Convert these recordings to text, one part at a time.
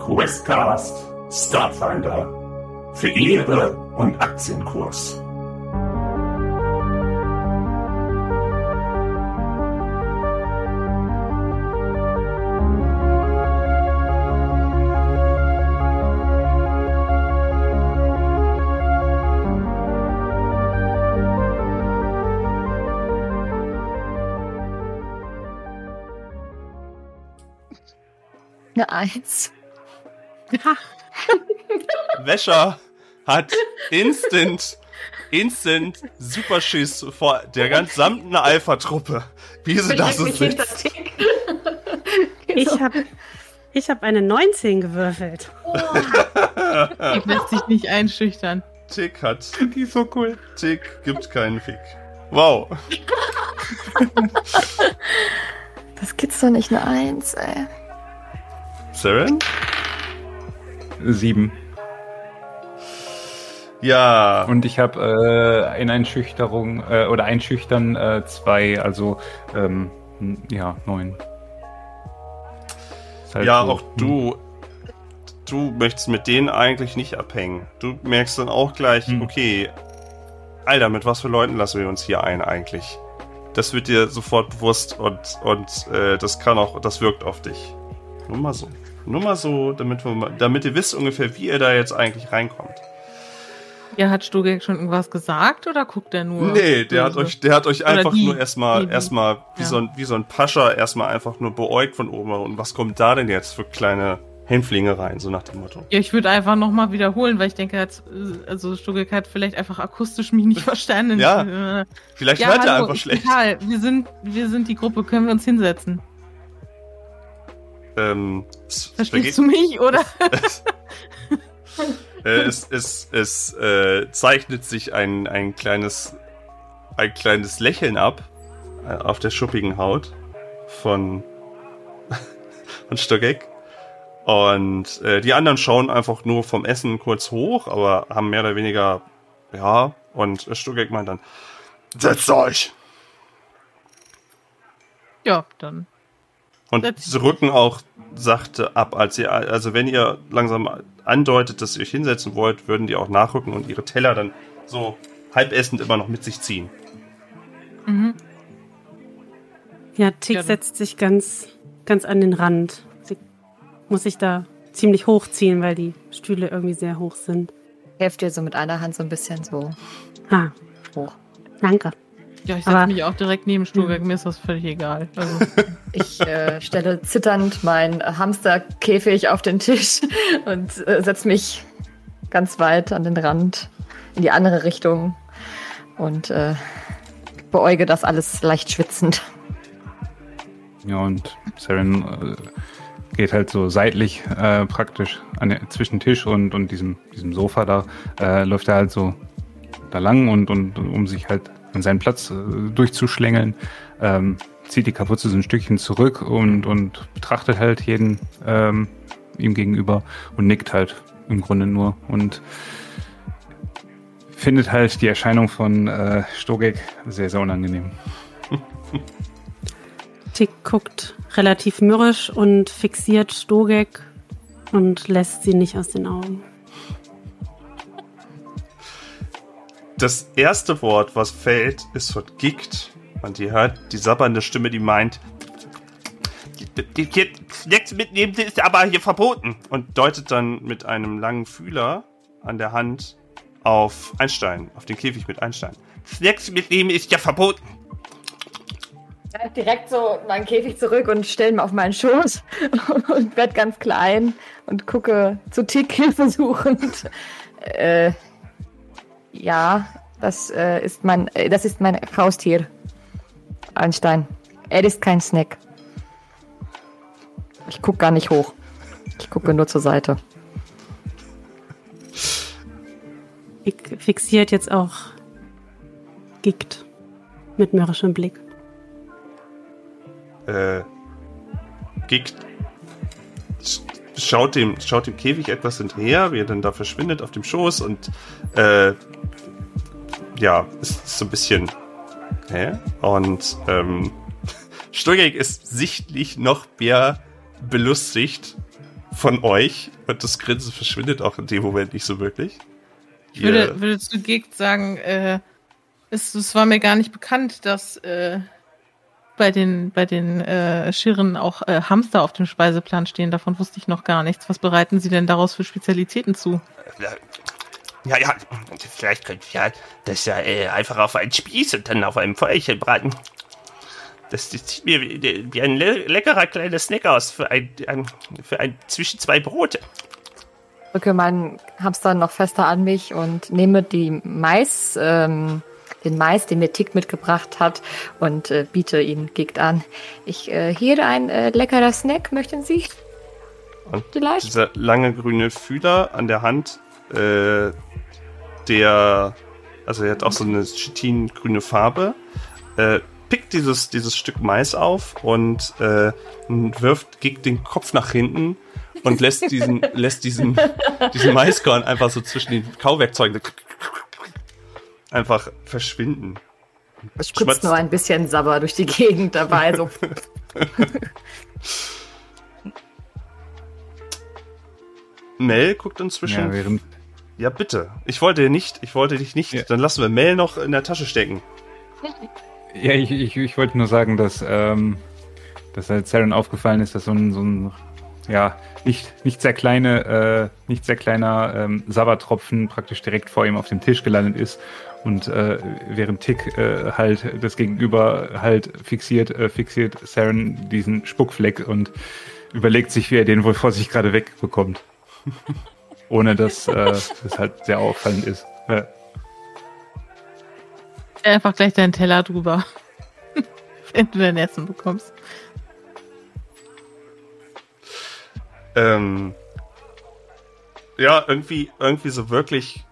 Questcast Starfinder für Ehre und Aktienkurs. Eins. Wäscher hat instant, instant Superschiss vor der gesamten Alpha-Truppe. Wie sie das hinter Tick. Ich habe ich hab eine 19 gewürfelt. Ich lässt sich nicht einschüchtern. Tick hat, Die ist so cool. Tick gibt keinen Fick. Wow. Das gibt's doch nicht eine Eins, ey. Sarah? Sieben. Ja. Und ich habe äh, in Einschüchterung äh, oder Einschüchtern äh, zwei, also ähm, ja, neun. Halt Ja, so, auch du. Du möchtest mit denen eigentlich nicht abhängen. Du merkst dann auch gleich, Hm. okay, Alter, mit was für Leuten lassen wir uns hier ein eigentlich? Das wird dir sofort bewusst und, und äh, das kann auch, das wirkt auf dich. Nur mal so. Nur mal so, damit, wir mal, damit ihr wisst ungefähr, wie ihr da jetzt eigentlich reinkommt. Ja, hat Stugek schon irgendwas gesagt oder guckt er nur? Nee, der hat euch, der hat euch einfach die, nur erstmal, die, erstmal wie, Ja. so ein, wie so ein Pascha erstmal einfach nur beäugt von oben. Und was kommt da denn jetzt für kleine Hämpflinge rein, so nach dem Motto? Ja, ich würde einfach nochmal wiederholen, weil ich denke, hat, also Stugek hat vielleicht einfach akustisch mich nicht verstanden. Ja. Äh, Vielleicht ja, hört er einfach schlecht. Egal, wir sind, wir sind die Gruppe, können wir uns hinsetzen? Ähm, es, Verstehst du mich, oder? äh, es, es, es äh, zeichnet sich ein, ein kleines ein kleines Lächeln ab äh, auf der schuppigen Haut von von Stogeck. Und äh, die anderen schauen einfach nur vom Essen kurz hoch, aber haben mehr oder weniger ja. Und Stogeck meint dann: Setzt euch! Ja, dann. Und sie rücken auch sachte ab, als ihr, also wenn ihr langsam andeutet, dass ihr euch hinsetzen wollt, würden die auch nachrücken und ihre Teller dann so halbessend immer noch mit sich ziehen. Mhm. Ja, Tick Ja, setzt sich ganz, ganz an den Rand. Sie muss sich da ziemlich hochziehen, weil die Stühle irgendwie sehr hoch sind. Helft dir so mit einer Hand so ein bisschen so Ah, hoch. danke. Ja, ich setze mich auch direkt neben Stugek, mir ist das völlig egal. Also, Ich äh, stelle zitternd meinen Hamsterkäfig auf den Tisch und äh, setze mich ganz weit an den Rand in die andere Richtung und äh, beäuge das alles leicht schwitzend. Ja, und Saren äh, geht halt so seitlich äh, praktisch an der, zwischen Tisch und, und diesem, diesem Sofa da, äh, läuft er halt so da lang und, und um sich halt an seinen Platz äh, durchzuschlängeln, ähm, zieht die Kapuze so ein Stückchen zurück und, und betrachtet halt jeden ähm, ihm gegenüber und nickt halt im Grunde nur und findet halt die Erscheinung von äh, Stogek sehr, sehr unangenehm. Tick guckt relativ mürrisch und fixiert Stogek und lässt sie nicht aus den Augen. Das erste Wort, was fällt, ist von Gickt. Und ihr hört die sabbernde Stimme, die meint, die, die, die Snacks mitnehmen ist aber hier verboten. Und deutet dann mit einem langen Fühler an der Hand auf Einstein, auf den Käfig mit Einstein. Snacks mitnehmen ist ja verboten. Direkt so meinen Käfig zurück und stelle ihn auf meinen Schoß und werde ganz klein und gucke zu Tick hilfesuchend. Äh, ja, das äh, ist mein, äh, das ist mein Haustier. Einstein. Er ist kein Snack. Ich gucke gar nicht hoch. Ich gucke nur zur Seite. Tick fixiert jetzt auch Gickt mit mürrischem Blick. Äh, Gickt sch- schaut dem, schaut dem Käfig etwas hinterher, wie er dann da verschwindet auf dem Schoß und äh, ja, ist so ein bisschen hä? Und ähm, Stugek ist sichtlich noch mehr belustigt von euch und das Grinsen verschwindet auch in dem Moment nicht so wirklich. Ich würde, würde zu Gigt sagen, äh, es, es war mir gar nicht bekannt, dass äh, bei den, bei den äh, Schirren auch äh, Hamster auf dem Speiseplan stehen. Davon wusste ich noch gar nichts. Was bereiten Sie denn daraus für Spezialitäten zu? Ja, ja, vielleicht könnt ihr ja das ja äh, einfach auf einen Spieß und dann auf einem Feuerchen braten. Das sieht mir wie, wie ein le leckerer kleiner Snack aus für ein, ein, für ein zwischen zwei Brote. Drücke meinen Hamster noch fester an mich und nehme die Mais, ähm, den Mais, den mir Tick mitgebracht hat und äh, biete ihn Gigt an. Ich äh, hier ein äh, leckerer Snack, möchten Sie? Und Vielleicht? dieser lange grüne Fühler an der Hand, äh, der, also er hat auch so eine chitingrüne Farbe, äh, pickt dieses, dieses Stück Mais auf und äh, wirft Gig den Kopf nach hinten und lässt diesen, lässt diesen, diesen Maiskorn einfach so zwischen den Kauwerkzeugen einfach verschwinden. Es spritzt nur ein bisschen Sabber durch die Gegend dabei. So. Mel guckt inzwischen. Ja, während, Ja, bitte. Ich wollte nicht, ich wollte dich nicht. Ja. Dann lassen wir Mel noch in der Tasche stecken. ja ich, ich, ich wollte nur sagen, dass, ähm, dass halt Saren aufgefallen ist, dass so ein, so ein ja, nicht, nicht sehr kleine, äh, nicht sehr kleiner ähm, Sabbertropfen praktisch direkt vor ihm auf dem Tisch gelandet ist und äh, während Tick äh, halt das Gegenüber halt fixiert, äh, fixiert Saren diesen Spuckfleck und überlegt sich, wie er den wohl vor sich gerade wegbekommt. Ohne dass äh, das halt sehr auffallend ist. Ja. Einfach gleich deinen Teller drüber. Wenn du dein Essen bekommst. Ähm, ja, irgendwie, irgendwie so wirklich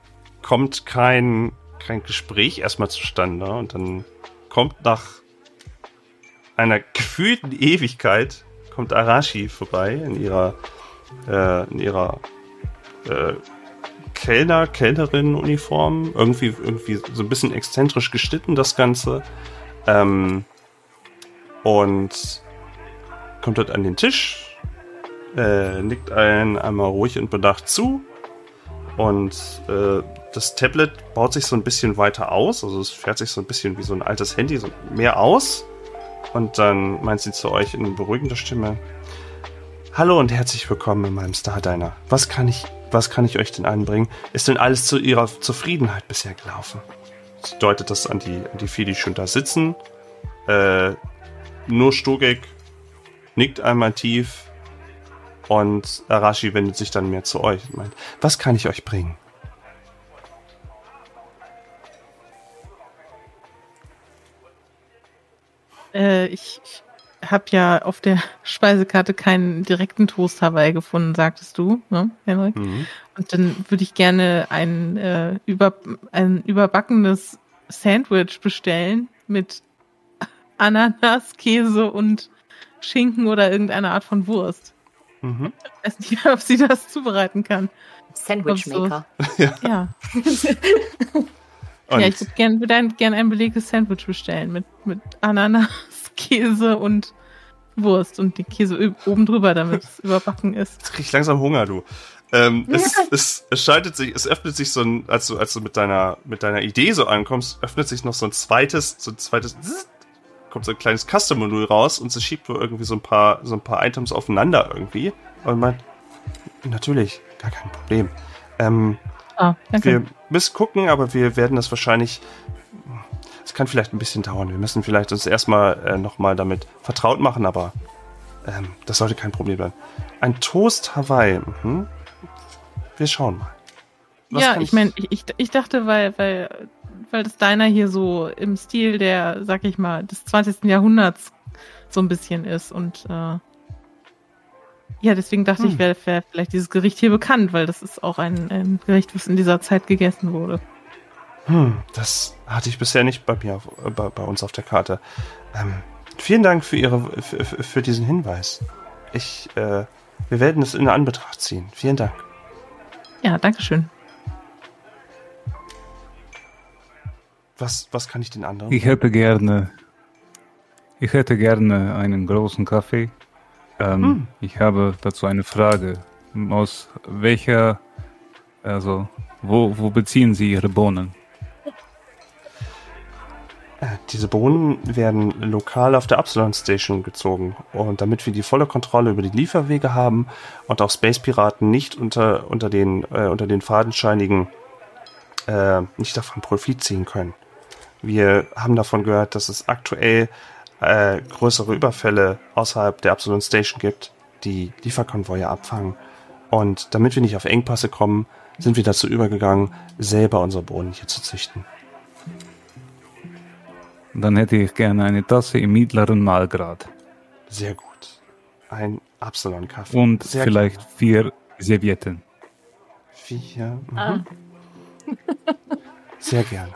kommt kein, kein Gespräch erstmal zustande. Und dann kommt nach einer gefühlten Ewigkeit kommt Arashi vorbei in ihrer, äh, in ihrer äh, Kellner, Kellnerin-Uniform. Irgendwie, irgendwie so ein bisschen exzentrisch geschnitten, das Ganze. Ähm, und kommt dort an den Tisch, äh, nickt einen einmal ruhig und bedacht zu. Und äh, das Tablet baut sich so ein bisschen weiter aus. Also es fährt sich so ein bisschen wie so ein altes Handy so mehr aus. Und dann meint sie zu euch in beruhigender Stimme. Hallo und herzlich willkommen in meinem Star Diner. Was kann ich, was kann ich euch denn anbringen? Ist denn alles zu ihrer Zufriedenheit bisher gelaufen? Sie deutet das an die, an die vier, die schon da sitzen. Äh, nur Stogek nickt einmal tief und Arashi wendet sich dann mehr zu euch und meint, was kann ich euch bringen? Äh, ich ich habe ja auf der Speisekarte keinen direkten Toast Hawaii gefunden, sagtest du, ne, Henrik? Mhm. Und dann würde ich gerne ein, äh, über, ein überbackenes Sandwich bestellen mit Ananas, Käse und Schinken oder irgendeine Art von Wurst. Mhm. Ich weiß nicht, ob sie das zubereiten kann. Sandwichmaker. Ja. Und ja, ich würde gerne ein, gern ein belegtes Sandwich bestellen mit, mit Ananas, Käse und Wurst und die Käse oben drüber, damit es überbacken ist. Jetzt krieg ich langsam Hunger, du. Ähm, es, es, es schaltet sich, es öffnet sich so ein, als du, als du mit deiner, mit deiner Idee so ankommst, öffnet sich noch so ein zweites, so ein zweites, kommt so ein kleines Custom-Modul raus und sie schiebt wohl irgendwie so ein paar, so ein paar Items aufeinander irgendwie. Und meint, natürlich, gar kein Problem. Ähm, Ah, danke. wir müssen gucken, aber wir werden das wahrscheinlich. Es kann vielleicht ein bisschen dauern. Wir müssen vielleicht uns erstmal äh, nochmal damit vertraut machen, aber ähm, das sollte kein Problem sein. Ein Toast Hawaii. Mhm. Wir schauen mal. Was ja, kann ich meine, ich, ich, ich dachte, weil, weil, weil das Diner hier so im Stil der, sag ich mal, des 20. Jahrhunderts so ein bisschen ist und äh, ja, deswegen dachte ich, Hm. wäre wär vielleicht dieses Gericht hier bekannt, weil das ist auch ein, ein Gericht, was in dieser Zeit gegessen wurde. Hm, das hatte ich bisher nicht bei mir, auf, äh, bei, bei uns auf der Karte. Ähm, vielen Dank für Ihre, für, für für diesen Hinweis. Ich, äh, wir werden es in Anbetracht ziehen. Vielen Dank. Ja, dankeschön. Was, was kann ich den anderen? Ich hätte gerne, ich hätte gerne einen großen Kaffee. Ähm, Hm. Ich habe dazu eine Frage. Aus welcher, also, wo, wo beziehen Sie Ihre Bohnen? Äh, Diese Bohnen werden lokal auf der Absalon Station gezogen. Und damit wir die volle Kontrolle über die Lieferwege haben und auch Space Piraten nicht unter, unter den, äh, unter den Fadenscheinigen äh, nicht davon Profit ziehen können. Wir haben davon gehört, dass es aktuell äh, größere Überfälle außerhalb der Absalon Station gibt, die Lieferkonvoie abfangen. Und damit wir nicht auf Engpasse kommen, sind wir dazu übergegangen, selber unsere Bohnen hier zu züchten. Dann hätte ich gerne eine Tasse im mittleren Malgrad. Sehr gut. Ein Absalon-Kaffee. Und Sehr vielleicht gerne. vier Servietten. Vier. Mhm. Ah. Sehr gerne.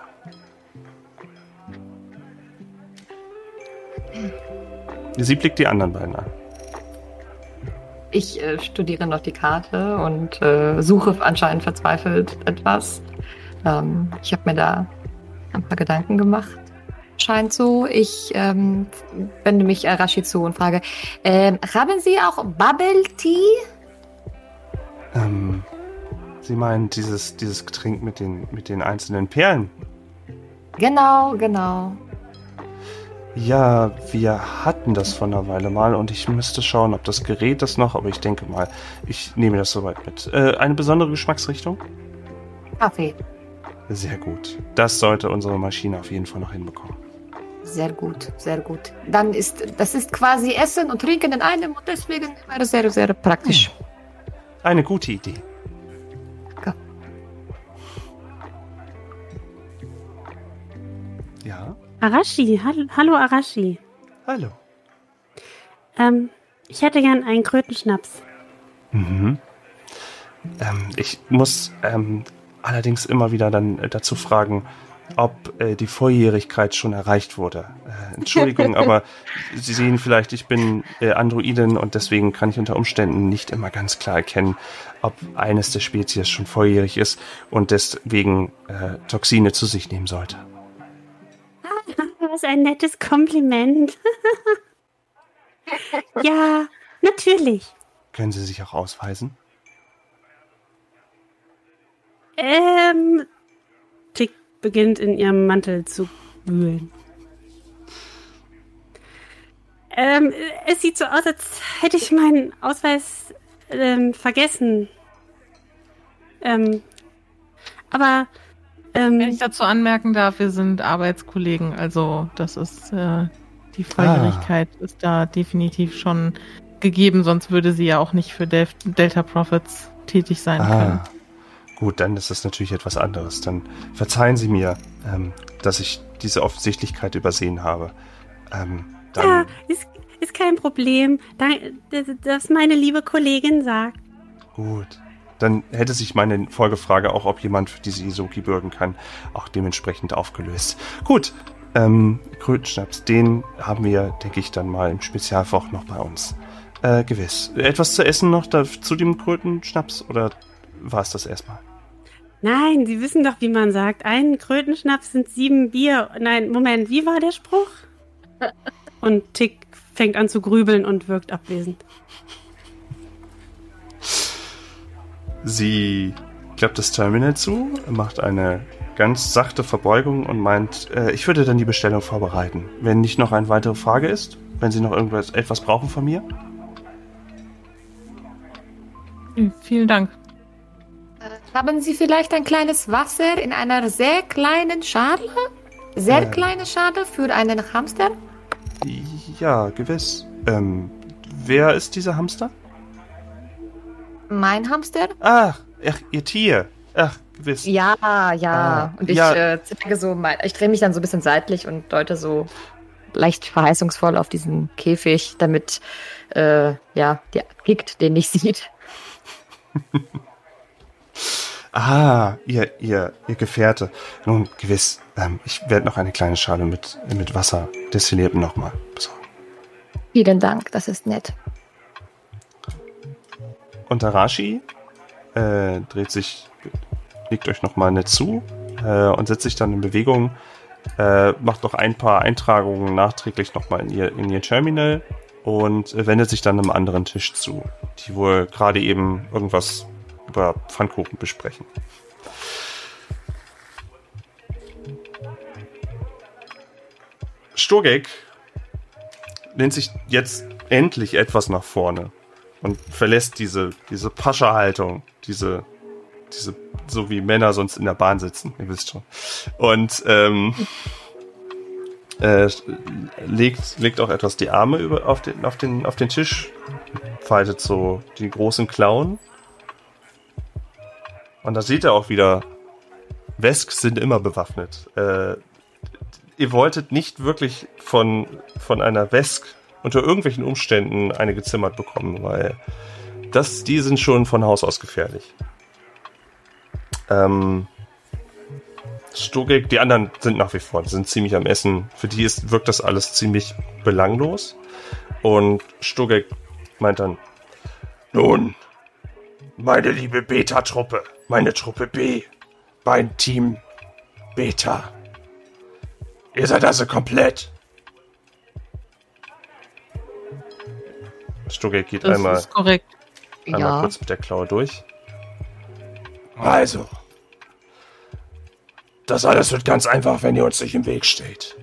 Sie blickt die anderen beiden an. Ich äh, studiere noch die Karte und äh, suche anscheinend verzweifelt etwas. Ähm, ich habe mir da ein paar Gedanken gemacht. Scheint so. Ich ähm, wende mich Arashi zu und frage, ähm, haben Sie auch Bubble Tea? Ähm, sie meint dieses, dieses Getränk mit den, mit den einzelnen Perlen. Genau, genau. Ja, wir hatten das vor einer Weile mal und ich müsste schauen, ob das Gerät das noch, aber ich denke mal, ich nehme das soweit mit. Äh, eine besondere Geschmacksrichtung? Kaffee. Sehr gut. Das sollte unsere Maschine auf jeden Fall noch hinbekommen. Sehr gut, sehr gut. Dann ist das ist quasi Essen und Trinken in einem und deswegen wäre sehr, sehr praktisch. Eine gute Idee. Ja, Arashi, hall hallo Arashi. hallo. Ähm, ich hätte gern einen Krötenschnaps. Mhm. Ähm, ich muss ähm, allerdings immer wieder dann äh, dazu fragen, ob äh, die Volljährigkeit schon erreicht wurde. Äh, Entschuldigung, aber Sie sehen vielleicht, ich bin äh, Androidin und deswegen kann ich unter Umständen nicht immer ganz klar erkennen, ob eines der Spezies schon volljährig ist und deswegen äh, Toxine zu sich nehmen sollte. Was ein nettes Kompliment. ja, natürlich. Können Sie sich auch ausweisen? Ähm, Tick beginnt in ihrem Mantel zu wühlen. Ähm, es sieht so aus, als hätte ich meinen Ausweis ähm, vergessen. Ähm, aber ähm, Wenn ich dazu anmerken darf, wir sind Arbeitskollegen, also das ist äh, die Volljährigkeit ist da definitiv schon gegeben, sonst würde sie ja auch nicht für Del Delta Profits tätig sein können. Ah, gut, dann ist das natürlich etwas anderes. Dann verzeihen Sie mir, ähm, dass ich diese Offensichtlichkeit übersehen habe. Ähm, dann, ja, ist, ist kein Problem. Da, das, das meine liebe Kollegin sagt. Gut. Dann hätte sich meine Folgefrage auch, ob jemand für diese Isoki bürgen kann, auch dementsprechend aufgelöst. Gut, ähm, Krötenschnaps, den haben wir, denke ich, dann mal im Spezialfach noch bei uns. Äh, gewiss. Etwas zu essen noch da, zu dem Krötenschnaps oder war es das erstmal? Nein, Sie wissen doch, wie man sagt. Ein Krötenschnaps sind sieben Bier. Nein, Moment, wie war der Spruch? Und Tick fängt an zu grübeln und wirkt abwesend. Sie klappt das Terminal zu, macht eine ganz sachte Verbeugung und meint, äh, ich würde dann die Bestellung vorbereiten. Wenn nicht noch eine weitere Frage ist, wenn Sie noch irgendwas etwas brauchen von mir. Hm, Vielen Dank. Haben Sie vielleicht ein kleines Wasser in einer sehr kleinen Schale? Sehr Äh. kleine Schale für einen Hamster? Ja, gewiss. Ähm, wer ist dieser Hamster? Mein Hamster? Ach, ach Ihr Tier. Ach, gewiss. Ja, ja. Ah, und ich ja. äh, zeige so, mein, ich drehe mich dann so ein bisschen seitlich und deute so leicht verheißungsvoll auf diesen Käfig, damit äh, ja der Gikt den nicht sieht. Ah, ihr, ihr, ihr Gefährte. Nun, gewiss. Ähm, ich werde noch eine kleine Schale mit, mit Wasser destilliertem nochmal besorgen. Vielen Dank, das ist nett. Und Arashi äh, dreht sich, legt euch nochmal nett zu äh, und setzt sich dann in Bewegung, äh, macht noch ein paar Eintragungen nachträglich nochmal in ihr, in ihr Terminal und äh, wendet sich dann einem anderen Tisch zu, die wohl gerade eben irgendwas über Pfannkuchen besprechen. Sturgek lehnt sich jetzt endlich etwas nach vorne und verlässt diese, diese Pascha-Haltung, diese, diese, so wie Männer sonst in der Bahn sitzen, ihr wisst schon. Und ähm, äh, legt, legt auch etwas die Arme über, auf, den, auf, den, auf den Tisch, faltet so die großen Klauen. Und da sieht er auch wieder, Wesks sind immer bewaffnet. Äh, ihr wolltet nicht wirklich von, von einer Wesk unter irgendwelchen Umständen eine gezimmert bekommen, weil das, die sind schon von Haus aus gefährlich. Ähm, Stogek, die anderen sind nach wie vor, sind ziemlich am Essen. Für die ist, wirkt das alles ziemlich belanglos. Und Stogek meint dann, Nun, meine liebe Beta-Truppe, meine Truppe B, mein Team Beta. Ihr seid also komplett. Stogek geht Das einmal, ist korrekt. einmal Ja. kurz mit der Klaue durch. Also. Das alles wird ganz einfach, wenn ihr uns nicht im Weg steht.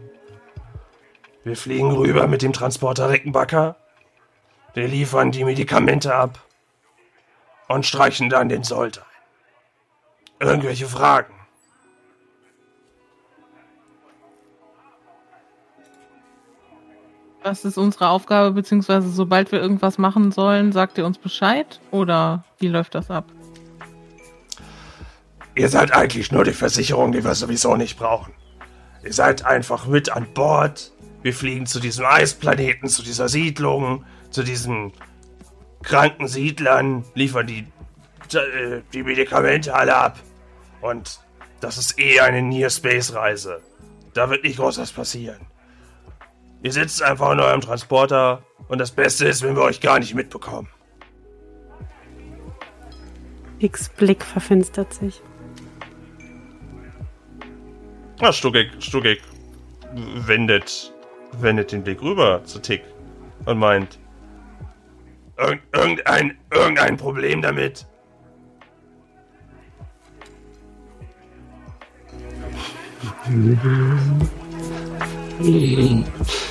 Wir fliegen rüber mit dem Transporter Rickenbacker. Wir liefern die Medikamente ab. Und streichen dann den Sold ein. Irgendwelche Fragen? Was ist unsere Aufgabe, beziehungsweise sobald wir irgendwas machen sollen, sagt ihr uns Bescheid? Oder wie läuft das ab? Ihr seid eigentlich nur die Versicherung, die wir sowieso nicht brauchen. Ihr seid einfach mit an Bord. Wir fliegen zu diesem Eisplaneten, zu dieser Siedlung, zu diesen kranken Siedlern, liefern die, äh, die Medikamente alle ab. Und das ist eh eine Near-Space-Reise. Da wird nicht groß was passieren. Ihr sitzt einfach in eurem Transporter und das Beste ist, wenn wir euch gar nicht mitbekommen. X Blick verfinstert sich. Ja, Stugek, Stugek wendet, wendet den Blick rüber zu Tick und meint, Irgend, irgendein, irgendein Problem damit?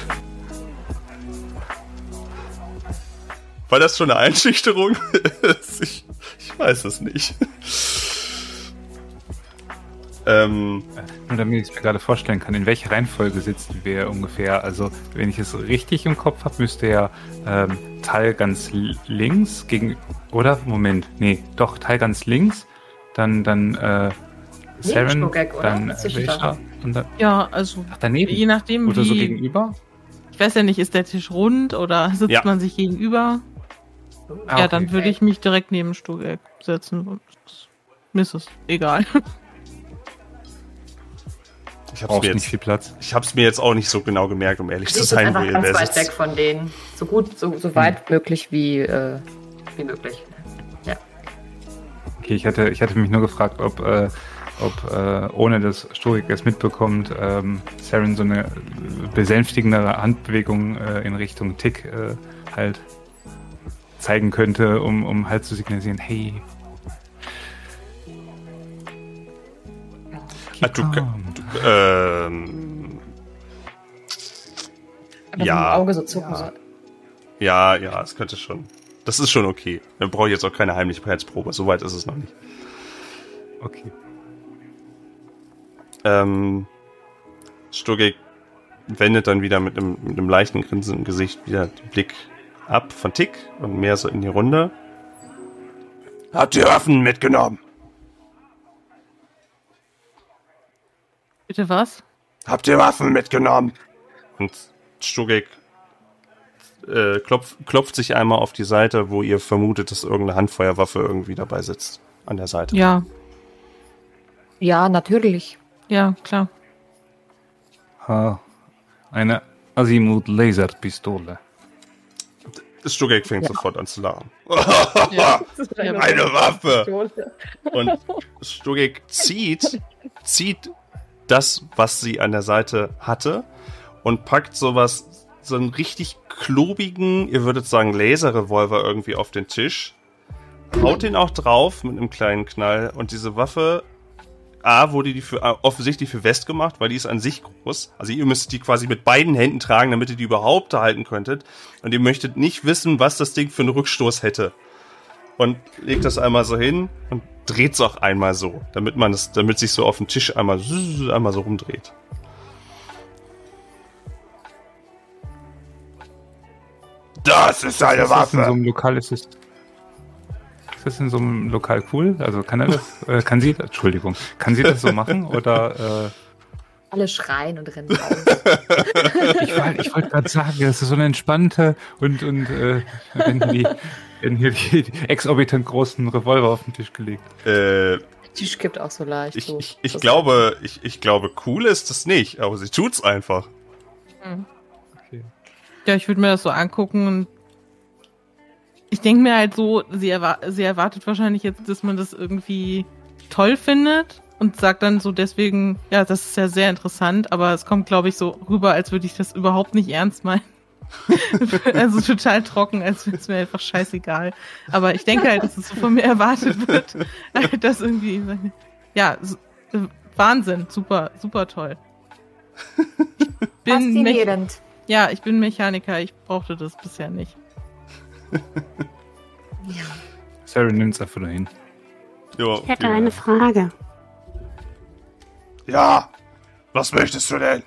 war das schon eine Einschüchterung? ich, ich weiß es nicht. ähm, Nur damit ich es mir gerade vorstellen kann, in welcher Reihenfolge sitzen wir ungefähr. Also, wenn ich es richtig im Kopf habe, müsste ja ähm, Teil ganz links gegen. Oder? Moment. Nee, doch, Teil ganz links. Dann, dann, äh, Saren, oder? dann da. Wäscher und dann. Ja, also Ach, daneben. je nachdem, Oder so gegenüber? ich weiß ja nicht, ist der Tisch rund oder sitzt Ja. man sich gegenüber? Ah, ja, okay. dann würde ich mich direkt neben Stuhlberg setzen. Mir ist es egal. ich hab's, Brauchst mir nicht jetzt, viel Platz. ich hab's mir jetzt auch nicht so genau gemerkt, um ehrlich Du zu sein, wo einfach ihr ganz weit weg von denen. So gut, so, so weit möglich wie, äh, wie möglich. Ja. Okay, ich hatte, ich hatte mich nur gefragt, ob, äh, ob äh, ohne dass Storik es mitbekommt, ähm, Saren so eine besänftigende Handbewegung äh, in Richtung Tick äh, halt zeigen könnte, um, um halt zu signalisieren, hey. Ah, du, du, ähm, Aber Ja. mit dem Auge so zucken. So. ja, ja, es könnte schon. Das ist schon okay. Dann brauche ich jetzt auch keine Heimlichkeitsprobe. Soweit ist es noch nicht. Okay. Ähm, Stugek wendet dann wieder mit einem, mit einem leichten Grinsen im Gesicht wieder den Blick ab von Tick und mehr so in die Runde. Habt ihr Waffen mitgenommen? Bitte was? Habt ihr Waffen mitgenommen? Und Stugek äh, klopft, klopft sich einmal auf die Seite, wo ihr vermutet, dass irgendeine Handfeuerwaffe irgendwie dabei sitzt. An der Seite. Ja, Ja, natürlich. ja, klar. Ha, eine Azimuth-Laserpistole. Stugek fängt sofort an zu lachen. Ja. Eine Waffe! Und Stugek zieht, zieht das, was sie an der Seite hatte und packt sowas, so einen richtig klobigen, ihr würdet sagen Laserrevolver irgendwie auf den Tisch. Haut den auch drauf mit einem kleinen Knall und diese Waffe A wurde die für, offensichtlich für West gemacht, weil die ist an sich groß. Also ihr müsst die quasi mit beiden Händen tragen, damit ihr die überhaupt halten könntet. Und ihr möchtet nicht wissen, was das Ding für einen Rückstoß hätte. Und legt das einmal so hin und dreht es auch einmal so, damit man es, damit sich so auf dem Tisch einmal, einmal so rumdreht. Das ist eine ist das in so Waffe. einem Lokal ist es. Ist das in so einem Lokal cool? Also kann er das, äh, kann sie, Entschuldigung, kann sie das so machen oder? Äh, Alle schreien und rennen raus. ich wollte ich wollte gerade sagen, das ist so eine entspannte und und äh, wenn die wenn hier die, exorbitant großen Revolver auf den Tisch gelegt. Äh, Der Tisch kippt auch so leicht. ich, so. ich, ich Das- glaube, ich, ich glaube, cool ist das nicht, aber sie tut's einfach. Okay. Ja, ich würde mir das so angucken und ich denke mir halt so, sie, erwa sie erwartet wahrscheinlich jetzt, dass man das irgendwie toll findet und sagt dann so deswegen, ja, das ist ja sehr interessant, aber es kommt, glaube ich, so rüber, als würde ich das überhaupt nicht ernst meinen. also total trocken, als wäre es mir einfach scheißegal. Aber ich denke halt, dass es so von mir erwartet wird, dass irgendwie, ja, Wahnsinn, super, super toll. Ich bin Mech Faszinierend. ja, ich bin Mechaniker, ich brauchte das bisher nicht. Sarah nimmt's einfach nur hin. Ja, Ich hätte eine Frage. Ja. Was möchtest du denn?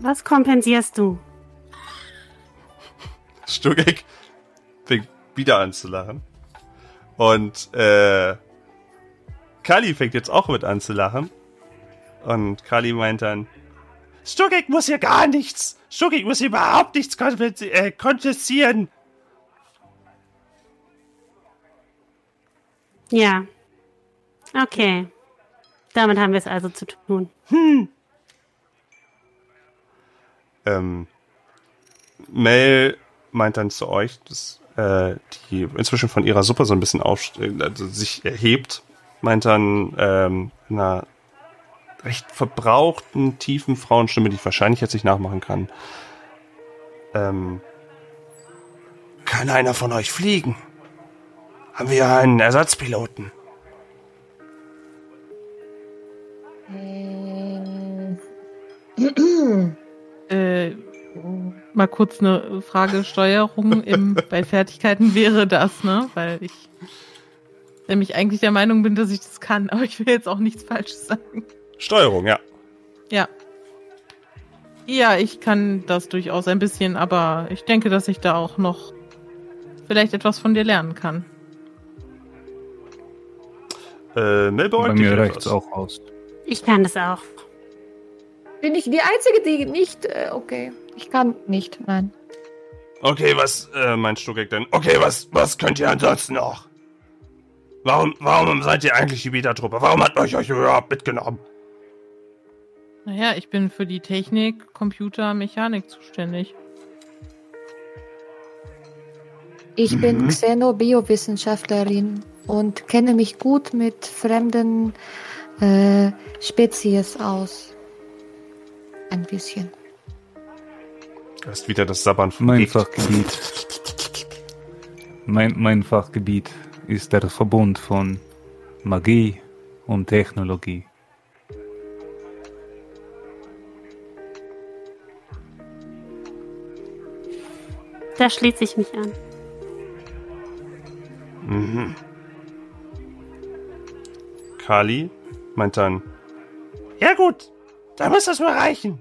Was kompensierst du? Stuckeck fängt wieder an zu lachen. Und äh, Kali fängt jetzt auch mit an zu lachen. Und Kali meint dann, Stuckig muss hier gar nichts. Stuckig muss hier überhaupt nichts konfessi- Ja. Okay. Damit haben wir es also zu tun. ähm, Mel meint dann zu euch, dass äh, die inzwischen von ihrer Suppe so ein bisschen auf, äh, also sich erhebt, meint dann ähm, in einer recht verbrauchten, tiefen Frauenstimme, die ich wahrscheinlich jetzt nicht nachmachen kann. Ähm, Kann einer von euch fliegen? Haben wir einen Ersatzpiloten? Äh, mal kurz eine Fragesteuerung im, bei Fertigkeiten wäre das, ne? Weil ich nämlich eigentlich der Meinung bin, dass ich das kann, aber ich will jetzt auch nichts Falsches sagen. Steuerung, ja. Ja. Ja, ich kann das durchaus ein bisschen, aber ich denke, dass ich da auch noch vielleicht etwas von dir lernen kann. Äh, Mel Bei mir reicht's auch aus. Ich kann das auch. Bin ich die Einzige, die nicht. Äh, okay. Ich kann nicht, nein. Okay, was Äh, meint Stuckeck dann, Okay, was, was könnt ihr ansonsten noch? Warum, warum seid ihr eigentlich die Beta-Truppe? Warum hat euch euch überhaupt mitgenommen? Naja, ich bin für die Technik, Computer, Mechanik zuständig. Ich bin Mhm. Xenobiowissenschaftlerin und kenne mich gut mit fremden äh, Spezies aus. Ein bisschen. das ist wieder das Sabbern von Mein. Fachgebiet. Mein, mein Fachgebiet ist der Verbund von Magie und Technologie. Da schließe ich mich an. Mhm. Kali meint dann, Ja gut, dann muss das mal reichen.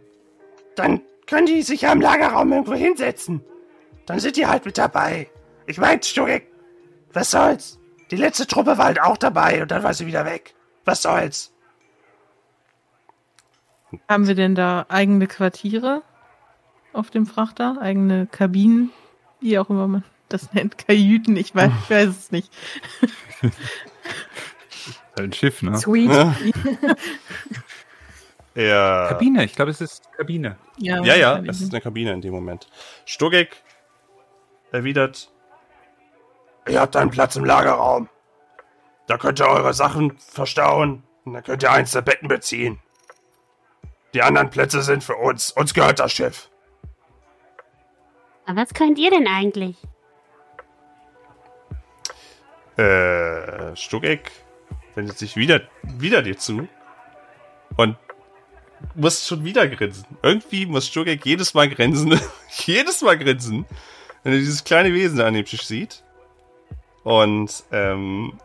Dann können die sich ja im Lagerraum irgendwo hinsetzen. Dann sind die halt mit dabei. Ich mein, Stuckig, was soll's? Die letzte Truppe war halt auch dabei und dann war sie wieder weg. Was soll's? Haben wir denn da eigene Quartiere auf dem Frachter? Eigene Kabinen? Wie auch immer man das nennt. Kajüten, ich weiß, ich weiß es nicht. Ein Schiff, ne? Sweet. er... Kabine, ich glaube, es ist Kabine. Ja, ja, wahrscheinlich. es ist eine Kabine in dem Moment. Stugek erwidert, Ihr habt einen Platz im Lagerraum. Da könnt ihr eure Sachen verstauen und dann könnt ihr eins der Betten beziehen. Die anderen Plätze sind für uns. Uns gehört das Schiff. Aber was könnt ihr denn eigentlich? Äh, Stuckeck wendet sich wieder, wieder dir zu und muss schon wieder grinsen. Irgendwie muss Stuckeck jedes Mal grinsen. jedes Mal grinsen, wenn er dieses kleine Wesen an dem Tisch sieht. Und ähm,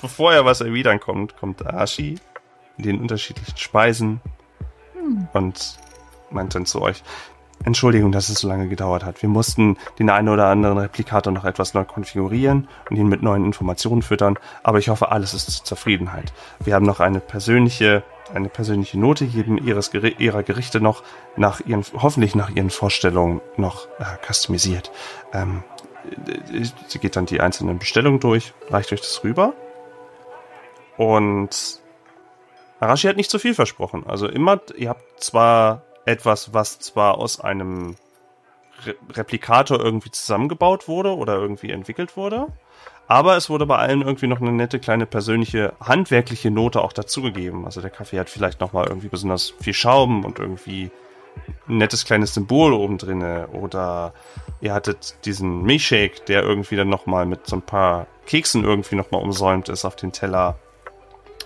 bevor er was erwidern kommt, kommt Ashi in den unterschiedlichen Speisen und meint dann zu euch, Entschuldigung, dass es so lange gedauert hat. Wir mussten den einen oder anderen Replikator noch etwas neu konfigurieren und ihn mit neuen Informationen füttern, aber ich hoffe, alles ist zur Zufriedenheit. Wir haben noch eine persönliche, eine persönliche Note jedem ihres, ihrer Gerichte noch nach ihren, hoffentlich nach ihren Vorstellungen noch äh, customisiert. Ähm, äh, sie geht dann die einzelnen Bestellungen durch, reicht euch das rüber und Arashi hat nicht zu viel versprochen. Also immer, ihr habt zwar etwas, was zwar aus einem Re Replikator irgendwie zusammengebaut wurde oder irgendwie entwickelt wurde, aber es wurde bei allen irgendwie noch eine nette kleine persönliche handwerkliche Note auch dazugegeben. Also der Kaffee hat vielleicht noch mal irgendwie besonders viel Schaum und irgendwie ein nettes kleines Symbol oben drinne oder ihr hattet diesen Milchshake, der irgendwie dann noch mal mit so ein paar Keksen irgendwie noch mal umsäumt ist auf den Teller.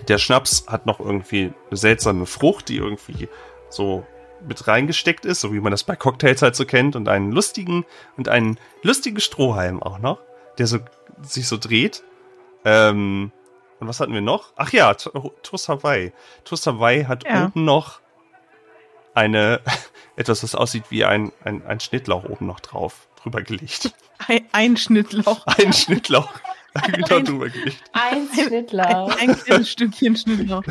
Der Schnaps hat noch irgendwie eine seltsame Frucht, die irgendwie so mit reingesteckt ist, so wie man das bei Cocktails halt so kennt, und einen lustigen und einen lustigen Strohhalm auch noch, der so sich so dreht. Ähm, und was hatten wir noch? Ach ja, To- Toast Hawaii. Toast Hawaii hat Ja. unten noch eine etwas, was aussieht wie ein, ein, ein Schnittlauch oben noch drauf, drüber gelegt. Ein, ein Schnittlauch. Ein Schnittlauch. genau Ein- drüber gelegt. Ein Schnittlauch. Ein kleines Stückchen Schnittlauch.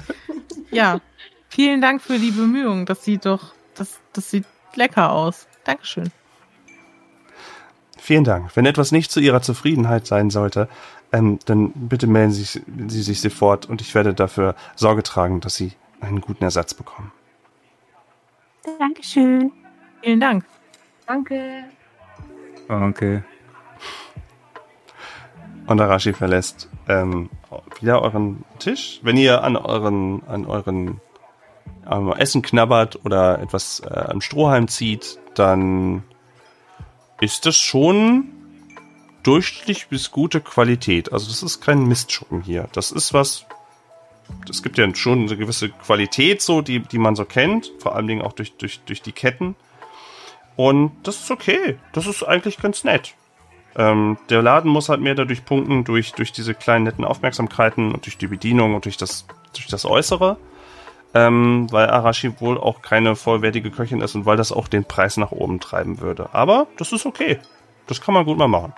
Ja, vielen Dank für die Bemühungen. Das sieht doch, das, das sieht lecker aus. Dankeschön. Vielen Dank. Wenn etwas nicht zu Ihrer Zufriedenheit sein sollte, ähm, dann bitte melden Sie, sich- Sie sich sofort und ich werde dafür Sorge tragen, dass Sie einen guten Ersatz bekommen. Dankeschön. Vielen Dank. Danke. Okay. Und Arashi verlässt ähm, wieder euren Tisch. Wenn ihr an euren, an euren Essen knabbert oder etwas äh, am Strohhalm zieht, dann ist das schon durchschnittlich bis gute Qualität. Also das ist kein Mistschuppen hier. Das ist was. Es gibt ja schon eine gewisse Qualität, so die, die man so kennt, vor allen Dingen auch durch, durch, durch die Ketten. Und das ist okay. Das ist eigentlich ganz nett. Ähm, der Laden muss halt mehr dadurch punkten, durch, durch diese kleinen netten Aufmerksamkeiten und durch die Bedienung und durch das, durch das Äußere. Ähm, weil Arashi wohl auch keine vollwertige Köchin ist und weil das auch den Preis nach oben treiben würde. Aber das ist okay. Das kann man gut mal machen.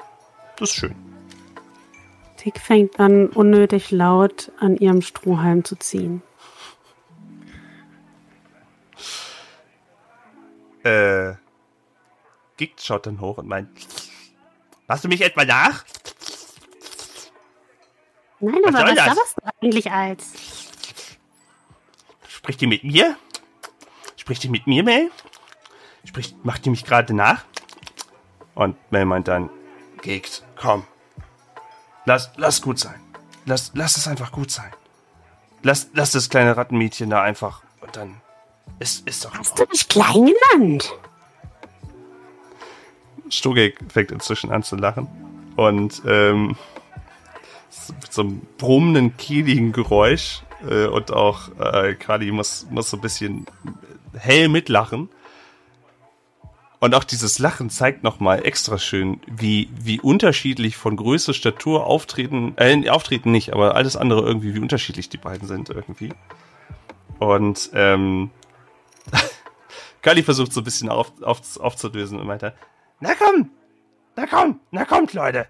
Das ist schön. Tick fängt an, unnötig laut an ihrem Strohhalm zu ziehen. Äh, Gikt schaut dann hoch und meint, machst du mich etwa nach? Nein, Was aber soll was das? sabberst du eigentlich als? Spricht die mit mir? Spricht die mit mir, Mel? Spricht, macht die mich gerade nach? Und Mel meint dann, Gikt, komm. Lass, lass gut sein. Lass, lass es einfach gut sein. Lass, lass das kleine Rattenmädchen da einfach und dann ist, ist doch Hast du mich klein genannt? Stugek fängt inzwischen an zu lachen. Und ähm, mit so einem brummenden, kehligen Geräusch. Äh, und auch äh, Kali muss, muss so ein bisschen hell mitlachen. Und auch dieses Lachen zeigt nochmal extra schön, wie, wie unterschiedlich von Größe, Statur, Auftreten, äh, Auftreten nicht, aber alles andere irgendwie, wie unterschiedlich die beiden sind irgendwie. Und ähm, Kali versucht so ein bisschen auf, auf, aufzulösen und meinte, Na komm, na komm, na kommt, Leute.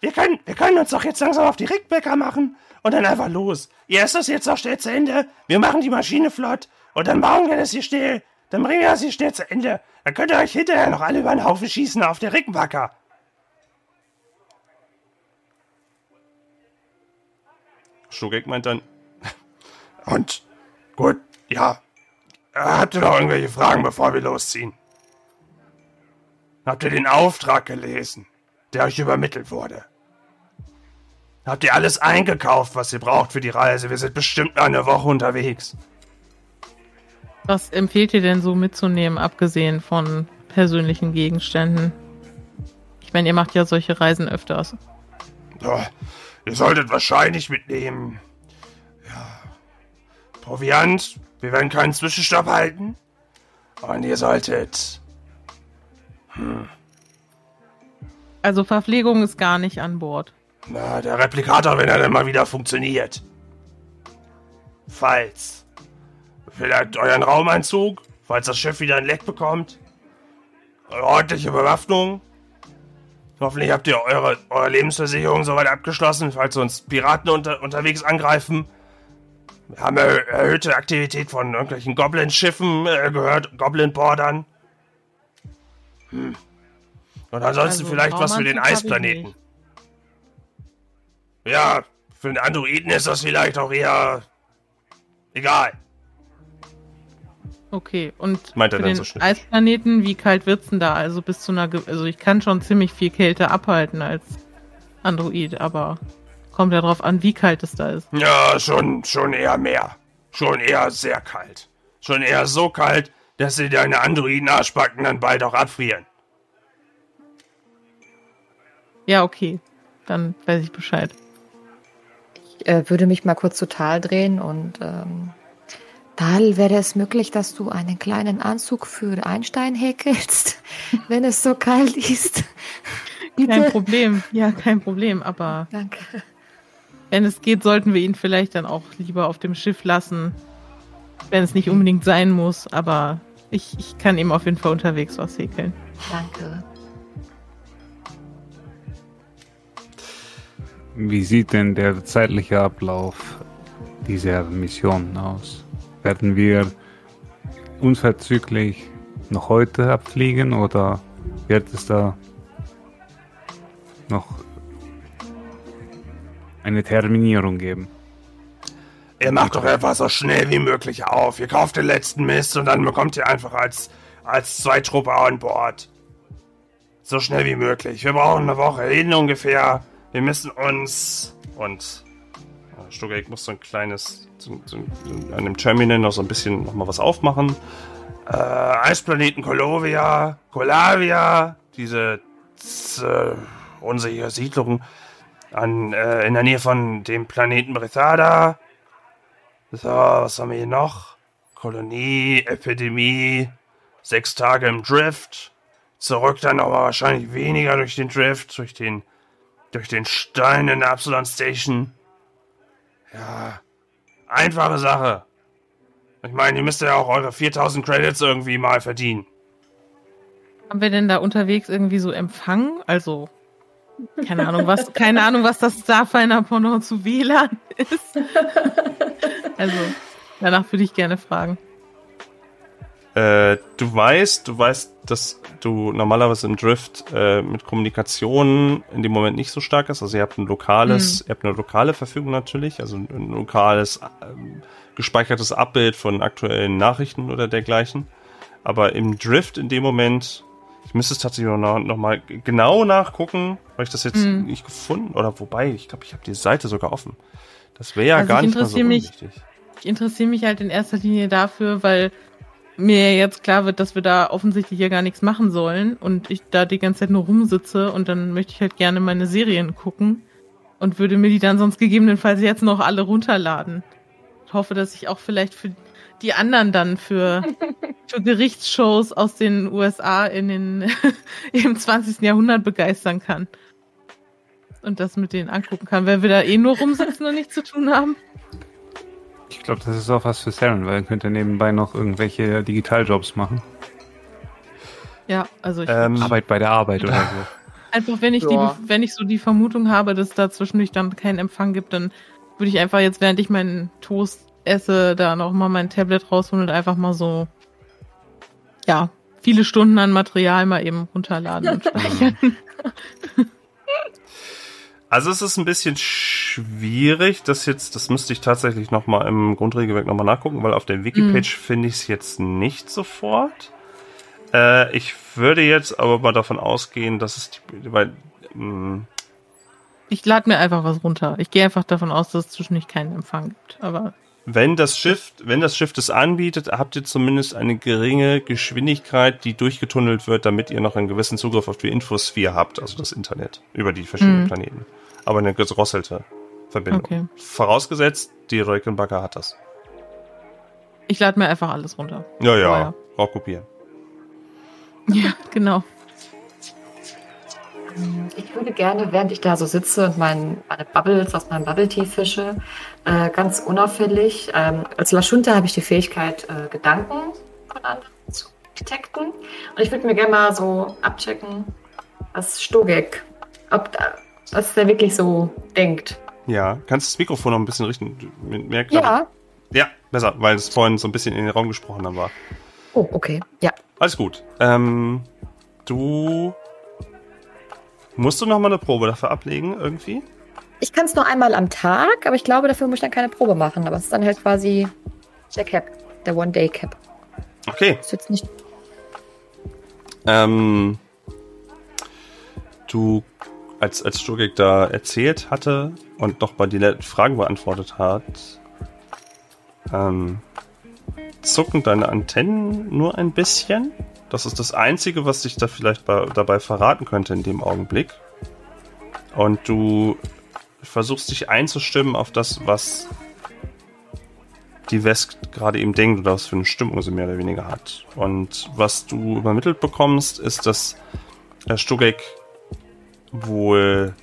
Wir können, wir können uns doch jetzt langsam auf die Rickbäcker machen und dann einfach los. Ihr ist das jetzt noch schnell zu Ende. Wir machen die Maschine flott und dann bauen wir das hier still. Dann bringen wir das hier schnell zu Ende. Dann könnt ihr euch hinterher noch alle über den Haufen schießen auf der Rickenbacker. Stugek meint dann, Und gut, ja. Habt ihr noch irgendwelche Fragen, bevor wir losziehen? Habt ihr den Auftrag gelesen, der euch übermittelt wurde? Habt ihr alles eingekauft, was ihr braucht für die Reise? Wir sind bestimmt eine Woche unterwegs. Was empfehlt ihr denn so mitzunehmen, abgesehen von persönlichen Gegenständen? Ich meine, ihr macht ja solche Reisen öfters. Ja, ihr solltet wahrscheinlich mitnehmen. Ja. Proviant. Wir werden keinen Zwischenstopp halten. Und ihr solltet. Also Verpflegung ist gar nicht an Bord. Na, der Replikator, wenn er dann mal wieder funktioniert. Falls. Vielleicht euren Raumanzug, falls das Schiff wieder ein Leck bekommt. Ordentliche Bewaffnung. Hoffentlich habt ihr eure, eure Lebensversicherung soweit abgeschlossen, falls uns Piraten unter, unterwegs angreifen. Wir haben er, erhöhte Aktivität von irgendwelchen Goblin-Schiffen äh, gehört, Goblin-Bordern. Hm. Und ansonsten Also, vielleicht was für den Eisplaneten. Ja, für den Androiden ist das vielleicht auch eher egal. Okay, und Meint er für den so? Eisplaneten, wie kalt wird's denn da? Also bis zu einer, ge- also ich kann schon ziemlich viel Kälte abhalten als Android, aber kommt ja drauf an, wie kalt es da ist. Ja, schon, schon eher mehr. Schon eher sehr kalt. Schon eher so kalt, dass sie deine Androiden-Arschbacken dann bald auch abfrieren. Ja, okay, dann weiß ich Bescheid. Ich äh, würde mich mal kurz zu Tal drehen und ähm, Tal, wäre es möglich, dass du einen kleinen Anzug für Einstein häkelst, wenn es so kalt ist? Kein. Problem, ja, kein Problem, aber Danke. wenn es geht, sollten wir ihn vielleicht dann auch lieber auf dem Schiff lassen, wenn es nicht unbedingt sein muss, aber ich, ich kann ihm auf jeden Fall unterwegs was häkeln. Danke. Wie sieht denn der zeitliche Ablauf dieser Mission aus? Werden wir unverzüglich noch heute abfliegen oder wird es da noch eine Terminierung geben? Ihr macht doch etwas so schnell wie möglich auf. Ihr kauft den letzten Mist und dann bekommt ihr einfach als, als Zweitruppe an Bord. So schnell wie möglich. Wir brauchen eine Woche hin ungefähr. Wir müssen uns und äh, Stugek muss so ein kleines, an dem Terminal noch so ein bisschen noch mal was aufmachen. äh, Eisplaneten Kolovia, Kolavia, diese z- unsere Siedlung an, äh, in der Nähe von dem Planeten Brethada. So, was haben wir hier noch? Kolonie, Epidemie, sechs Tage im Drift. Zurück dann aber wahrscheinlich weniger durch den Drift, durch den, durch den Stein in der Absalon Station. Ja, einfache Sache. Ich meine, ihr müsst ja auch eure 4000 Credits irgendwie mal verdienen. Haben wir denn da unterwegs irgendwie so Empfang? Also, keine Ahnung, was, keine Ahnung, was das Starfinder Pendant zu WLAN ist. Also, danach würde ich gerne fragen. Äh, du weißt, du weißt, dass du normalerweise im Drift äh, mit Kommunikation in dem Moment nicht so stark ist. Also ihr habt ein lokales, ihr habt eine lokale Verfügung natürlich, also ein, lokales ähm, gespeichertes Abbild von aktuellen Nachrichten oder dergleichen. Aber im Drift in dem Moment, ich müsste es tatsächlich noch, noch mal genau nachgucken, weil ich das jetzt Mhm. nicht gefunden oder wobei, ich glaube, ich habe die Seite sogar offen. Das wäre ja Also gar ich nicht mal so mich- unwichtig. Ich interessiere mich halt in erster Linie dafür, weil mir jetzt klar wird, dass wir da offensichtlich ja gar nichts machen sollen und ich da die ganze Zeit nur rumsitze und dann möchte ich halt gerne meine Serien gucken und würde mir die dann sonst gegebenenfalls jetzt noch alle runterladen. Ich hoffe, dass ich auch vielleicht für die anderen dann für, für Gerichtsshows aus den USA in den, im 20. Jahrhundert begeistern kann. Und das mit denen angucken kann, weil wir da eh nur rumsitzen und nichts zu tun haben. Ich glaube, das ist auch was für Saren, weil er könnte nebenbei noch irgendwelche Digitaljobs machen. Ja, also ich Ähm, Arbeit bei der Arbeit oder so. Einfach, wenn ich, Ja. die, wenn ich so die Vermutung habe, dass da zwischendurch dann keinen Empfang gibt, dann würde ich einfach jetzt, während ich meinen Toast esse, da noch mal mein Tablet rausholen und einfach mal so, ja, viele Stunden an Material mal eben runterladen und speichern. Also es ist ein bisschen schwierig, das jetzt, das müsste ich tatsächlich noch mal im Grundregelwerk noch mal nachgucken, weil auf der Wikipage finde ich es jetzt nicht sofort. Äh, ich würde jetzt aber mal davon ausgehen, dass es, die, weil, mh, Ich lade mir einfach was runter. Ich gehe einfach davon aus, dass es zwischendurch keinen Empfang gibt. Aber Wenn das Schiff, wenn das Schiff das anbietet, habt ihr zumindest eine geringe Geschwindigkeit, die durchgetunnelt wird, damit ihr noch einen gewissen Zugriff auf die Infosphere habt, also das Internet, über die verschiedenen Mhm. Planeten. Aber eine gedrosselte Verbindung. Okay. Vorausgesetzt, die Röckenbacker hat das. Ich lade mir einfach alles runter. Ja, ja, Vorher. raubkopieren. Ja, genau. Ich würde gerne, während ich da so sitze und mein, meine Bubbles aus meinem Bubble Tea fische, äh, ganz unauffällig, ähm, als Lashunta habe ich die Fähigkeit, äh, Gedanken von anderen zu detekten. Und ich würde mir gerne mal so abchecken, was Stogek, ob da, was der wirklich so denkt. Ja, kannst das Mikrofon noch ein bisschen richten? Mehr Ja. Ja, besser, weil es vorhin so ein bisschen in den Raum gesprochen haben war. Oh, okay. Ja. Alles gut. Ähm, du musst du noch mal eine Probe dafür ablegen irgendwie? Ich kann es nur einmal am Tag, aber ich glaube, dafür muss ich dann keine Probe machen. Aber es ist dann halt quasi der Cap, der One-Day-Cap. Okay. Ist jetzt nicht. Ähm, du, als, als Sturgek da erzählt hatte und noch mal die Fragen beantwortet hat, ähm, zucken deine Antennen nur ein bisschen. Das ist das Einzige, was dich da vielleicht bei, dabei verraten könnte in dem Augenblick. Und du versuchst dich einzustimmen auf das, was die West gerade eben denkt oder was für eine Stimmung sie mehr oder weniger hat. Und was du übermittelt bekommst, ist, dass Stugek wohl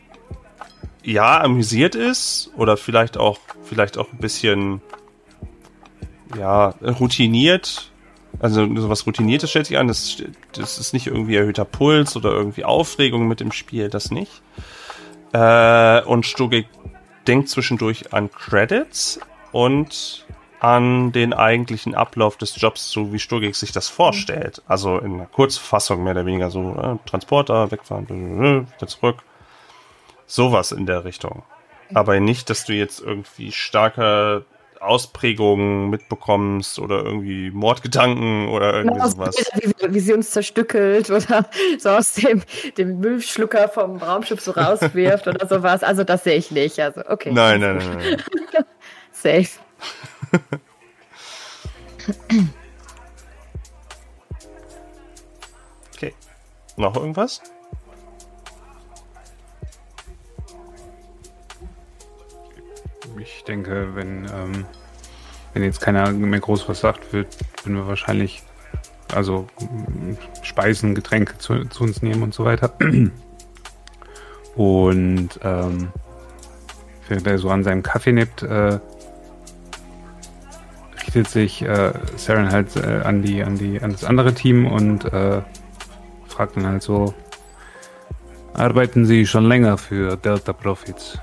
ja amüsiert ist oder vielleicht auch vielleicht auch ein bisschen ja routiniert. Also sowas Routiniertes stellt sich an. Das, das ist nicht irgendwie erhöhter Puls oder irgendwie Aufregung mit dem Spiel, das nicht. Äh, und Stugek denkt zwischendurch an Credits und an den eigentlichen Ablauf des Jobs, so wie Sturgig sich das vorstellt. Also in einer Kurzfassung mehr oder weniger so, äh, Transporter, wegfahren, wieder zurück. Sowas in der Richtung. Aber nicht, dass du jetzt irgendwie starke Ausprägungen mitbekommst oder irgendwie Mordgedanken oder irgendwie Genau, sowas. Wie, wie sie uns zerstückelt oder so aus dem, dem Müllschlucker vom Raumschiff so rauswirft oder sowas. Also das sehe ich nicht. Also okay. Nein, nein, nein, nein. Safe. Okay. Noch irgendwas? Ich denke, wenn, ähm, wenn jetzt keiner mehr groß was sagt, wird, würden wir wahrscheinlich also Speisen, Getränke zu, zu uns nehmen und so weiter. Und ähm, während er so an seinem Kaffee nippt, äh, richtet sich äh, Saren halt äh, an die, an die, an das andere Team und äh, fragt dann halt so: Arbeiten Sie schon länger für Delta Profits?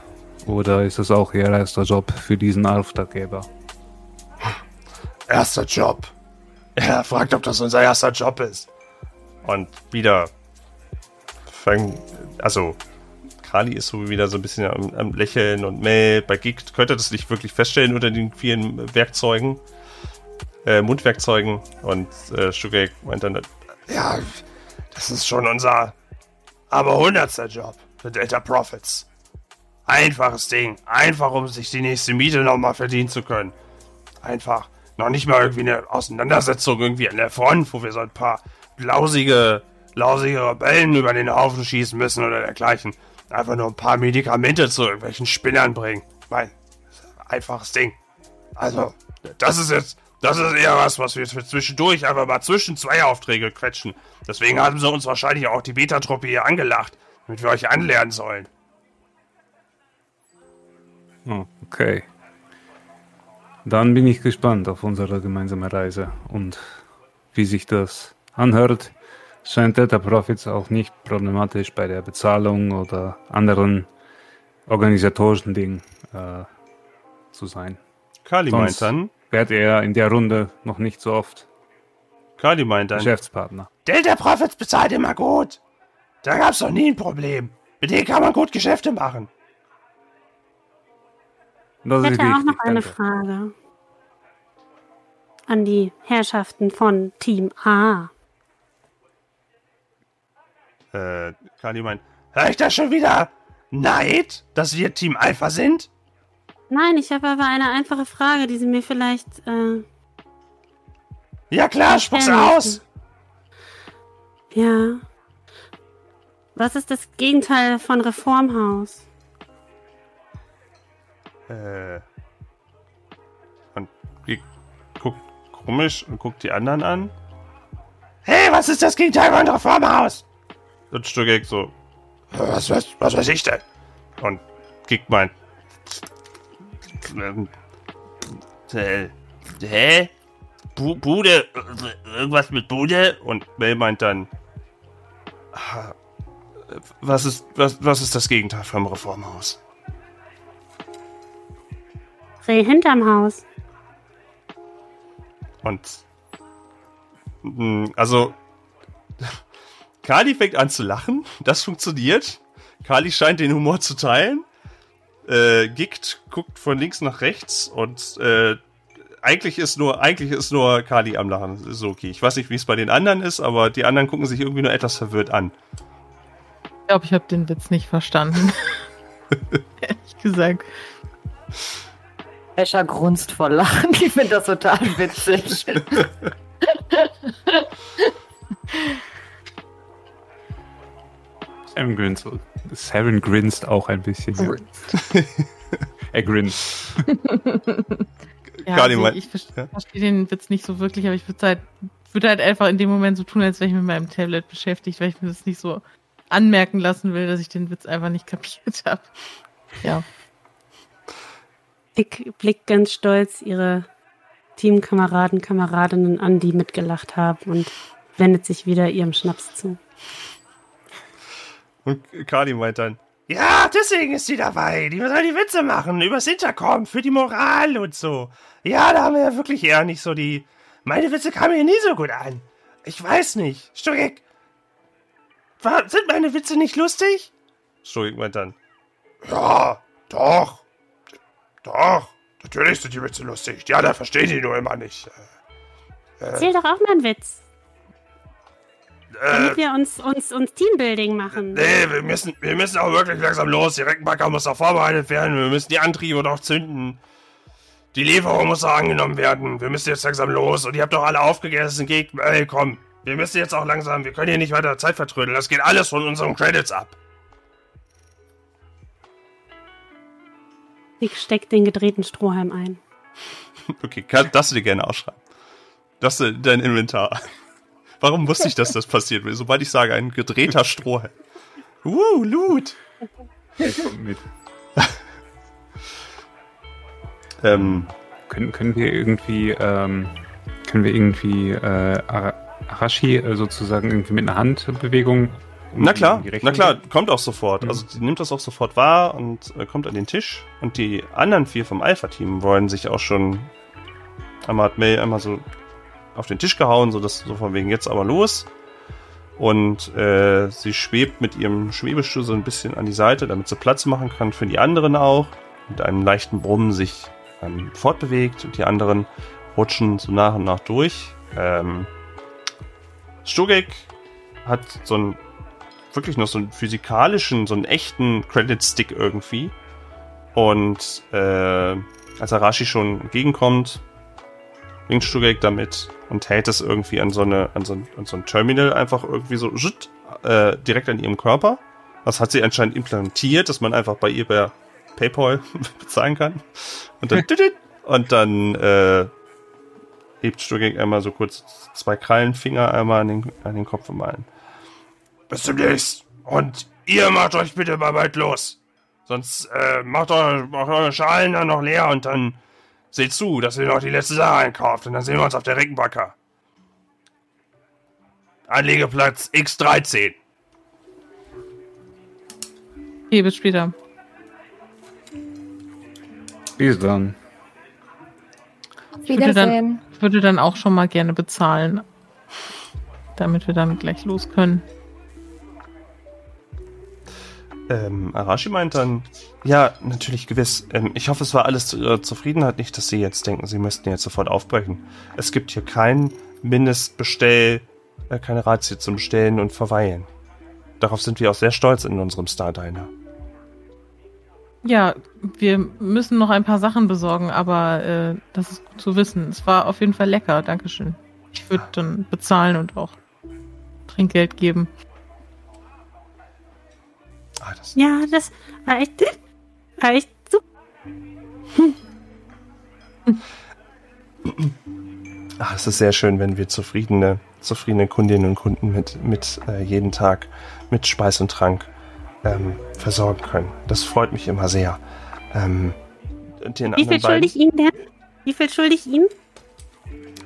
Oder ist das auch Ihr erster Job für diesen Auftraggeber? Erster Job. Er fragt, ob das unser erster Job ist. Und wieder fangen, also Kali ist so wieder so ein bisschen am, am Lächeln und Mel, bei Geek könnte das nicht wirklich feststellen unter den vielen Werkzeugen, äh, Mundwerkzeugen und äh, Sugar meint dann, Ja, das ist schon unser aber hundertster Job für Delta Profits. Einfaches Ding. Einfach, um sich die nächste Miete nochmal verdienen zu können. Einfach. Noch nicht mal irgendwie eine Auseinandersetzung irgendwie an der Front, wo wir so ein paar lausige, lausige Rebellen über den Haufen schießen müssen oder dergleichen. Einfach nur ein paar Medikamente zu irgendwelchen Spinnern bringen. Ich einfaches Ding. Also, das ist jetzt, das ist eher was, was wir zwischendurch einfach mal zwischen zwei Aufträge quetschen. Deswegen haben sie uns wahrscheinlich auch die Beta-Truppe hier angelacht, damit wir euch anlernen sollen. Oh, okay. Dann bin ich gespannt auf unsere gemeinsame Reise und wie sich das anhört. Scheint Delta Profits auch nicht problematisch bei der Bezahlung oder anderen organisatorischen Dingen äh, zu sein. Kali Sonst meint dann, wärt er in der Runde noch nicht so oft Kali meint dann, Geschäftspartner. Delta Profits bezahlt immer gut. Da gab's noch nie ein Problem. Mit denen kann man gut Geschäfte machen. Das Ich hätte auch noch eine danke. Frage an die Herrschaften von Team A. äh, Kali meint, Hör ich das schon wieder? Neid, dass wir Team Alpha sind? Nein, ich habe aber eine einfache Frage, die Sie mir vielleicht. Äh, Ja klar, spuck's aus! ja. Was ist das Gegenteil von Reformhaus? Äh. Und die guckt komisch und guckt die anderen an. Hey, was ist das Gegenteil von Reformhaus? Und Stugek so. Was, was, was weiß ich denn? Und Gig meint. Äh, hä? Bu Bude? äh, Irgendwas mit Bude? Und Mel meint dann. "Ah, Was ist, was, was ist das Gegenteil vom Reformhaus? Reh hinterm Haus. Und. mm, Also. Kali fängt an zu lachen. Das funktioniert. Kali scheint den Humor zu teilen. Äh, Gikt guckt von links nach rechts und äh, eigentlich ist nur, eigentlich ist nur Kali am Lachen. Das ist okay. Ich weiß nicht, wie es bei den anderen ist, aber die anderen gucken sich irgendwie nur etwas verwirrt an. Ich glaube, ich habe den Witz nicht verstanden. Ehrlich gesagt. Escher grunzt vor Lachen. Ich finde das total witzig. Seven grinst, Seven grinst auch ein bisschen. er grinst. Ja, also ich verstehe ja. versteh den Witz nicht so wirklich, aber ich würde halt, würde halt einfach in dem Moment so tun, als wäre ich mit meinem Tablet beschäftigt, weil ich mir das nicht so anmerken lassen will, dass ich den Witz einfach nicht kapiert habe. Ja. Dick blickt ganz stolz ihre Teamkameraden, Kameradinnen an, die mitgelacht haben und wendet sich wieder ihrem Schnaps zu. Und Kali meint dann. Ja, deswegen ist sie dabei. Die soll die Witze machen übers Intercom für die Moral und so. Ja, da haben wir ja wirklich eher nicht so die. Meine Witze kamen hier nie so gut an. Ich weiß nicht. War, sind meine Witze nicht lustig? Stugek meint dann. Ja, doch. Doch. Natürlich sind die Witze lustig. Ja, da verstehen die nur immer nicht. Erzähl doch auch mal einen Witz, Äh, damit wir uns, uns, uns Teambuilding machen. nee, wir müssen, wir müssen auch wirklich langsam los. Die Reckenbacker muss auch vorbereitet werden. Wir müssen die Antriebe noch zünden. Die Lieferung muss auch angenommen werden. Wir müssen jetzt langsam los. Und ihr habt doch alle aufgegessen. Geht, ey, komm. Wir müssen jetzt auch langsam. Wir können hier nicht weiter Zeit vertrödeln. Das geht alles von unseren Credits ab. Dick steckt den gedrehten Strohhalm ein. Okay, kann, darfst du dir gerne ausschreiben. Das ist dein Inventar. Warum wusste ich, dass das passiert? Sobald ich sage, ein gedrehter Strohhalm. Uh, Loot. Kommt mit. Ähm, Können, können wir irgendwie, ähm, können wir irgendwie äh, Ara- Arashi äh, sozusagen irgendwie mit einer Handbewegung? na klar, die na klar, kommt auch sofort. Mhm. Also sie nimmt das auch sofort wahr und äh, kommt an den Tisch. Und die anderen vier vom Alpha-Team wollen sich auch schon. Einmal hat May einmal so auf den Tisch gehauen, so dass so von wegen jetzt aber los. Und äh, sie schwebt mit ihrem Schwebestuhl so ein bisschen an die Seite, damit sie Platz machen kann für die anderen auch. Mit einem leichten Brummen sich ähm, fortbewegt und die anderen rutschen so nach und nach durch. Ähm, Stugek hat so einen wirklich noch so einen physikalischen, so einen echten Credit-Stick irgendwie. Und äh, als Arashi schon entgegenkommt, winkt Stugek damit und hält es irgendwie an so, eine, an so, ein, an so ein Terminal einfach irgendwie so schütt, äh, direkt an ihrem Körper. Das hat sie anscheinend implantiert, dass man einfach bei ihr per PayPal bezahlen kann. Und dann, und dann äh, hebt Stugek einmal so kurz zwei Krallenfinger einmal an den, an den Kopf malen. Bis demnächst. Und ihr macht euch bitte mal bald los. Sonst äh, macht, eure, macht eure Schalen dann noch leer und dann seht zu, dass ihr noch die letzte Sache einkauft. Und dann sehen wir uns auf der Reckenbacker. Anlegeplatz X13. Okay, bis später. Bis dann. Ich würde dann, Wiedersehen. ich würde dann auch schon mal gerne bezahlen. Damit wir dann gleich los können. Ähm, Arashi meint dann, ja, natürlich gewiss. Ähm, ich hoffe, es war alles zu Ihrer Zufriedenheit, nicht, dass Sie jetzt denken, Sie müssten jetzt sofort aufbrechen. Es gibt hier kein Mindestbestell, äh, keine Ratio zum Bestellen und Verweilen. Darauf sind wir auch sehr stolz in unserem Star Diner. Ja, wir müssen noch ein paar Sachen besorgen, aber äh, das ist gut zu wissen. Es war auf jeden Fall lecker, Dankeschön. Ich würde dann bezahlen und auch Trinkgeld geben. Ah, das ja, das war echt, war echt super. Ach, es ist sehr schön, wenn wir zufriedene, zufriedene Kundinnen und Kunden mit, mit äh, jeden Tag mit Speis und Trank ähm, versorgen können. Das freut mich immer sehr. Ähm, Wie viel schulde ich Ihnen denn? Wie viel schulde ich Ihnen?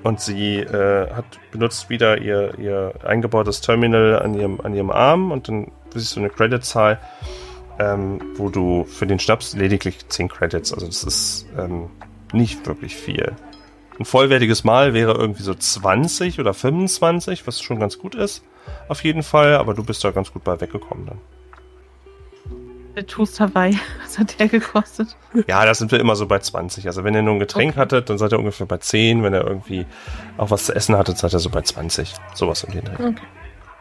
Und sie äh, hat benutzt wieder ihr, ihr eingebautes Terminal an ihrem, an ihrem Arm und dann siehst du eine Credit-Zahl, ähm, wo du für den Schnaps lediglich 10 Credits, also das ist ähm, nicht wirklich viel. Ein vollwertiges Mal wäre irgendwie so 20 oder 25, was schon ganz gut ist, auf jeden Fall, aber du bist da ganz gut bei weggekommen dann. Der Toast Hawaii, was hat der gekostet? Ja, da sind wir immer so bei 20. Also wenn ihr nur ein Getränk okay. hattet, dann seid ihr ungefähr bei 10. Wenn ihr irgendwie auch was zu essen hattet, seid ihr so bei 20. Sowas um den Dreh. Okay.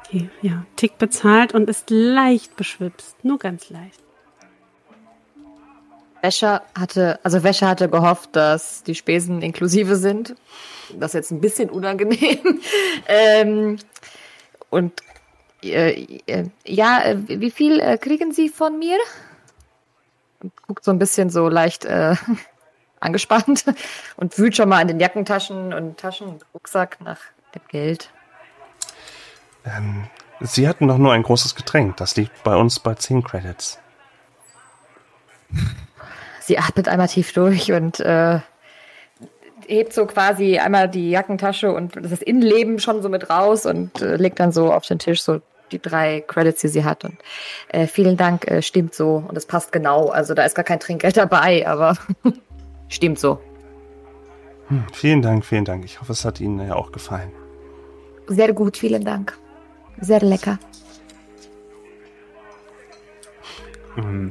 Okay, ja. Tick bezahlt und ist leicht beschwipst. Nur ganz leicht. Wäscher hatte, also Wäscher hatte gehofft, dass die Spesen inklusive sind. Das ist jetzt ein bisschen unangenehm. ähm, und äh, äh, ja, äh, wie viel äh, kriegen Sie von mir? Guckt so ein bisschen so leicht angespannt und wühlt schon mal in den Jackentaschen und Taschen und Rucksack nach dem Geld. Ähm, Sie hatten doch nur ein großes Getränk. Das liegt bei uns bei 10 Credits. Sie atmet einmal tief durch und äh, hebt so quasi einmal die Jackentasche und das Innenleben schon so mit raus und äh, legt dann so auf den Tisch so die drei Credits, die sie hat. Und äh, vielen Dank, äh, stimmt so. Und es passt genau. Also da ist gar kein Trinkgeld dabei, aber stimmt so. Hm, vielen Dank, vielen Dank. Ich hoffe, es hat Ihnen ja auch gefallen. Sehr gut, vielen Dank. Sehr lecker.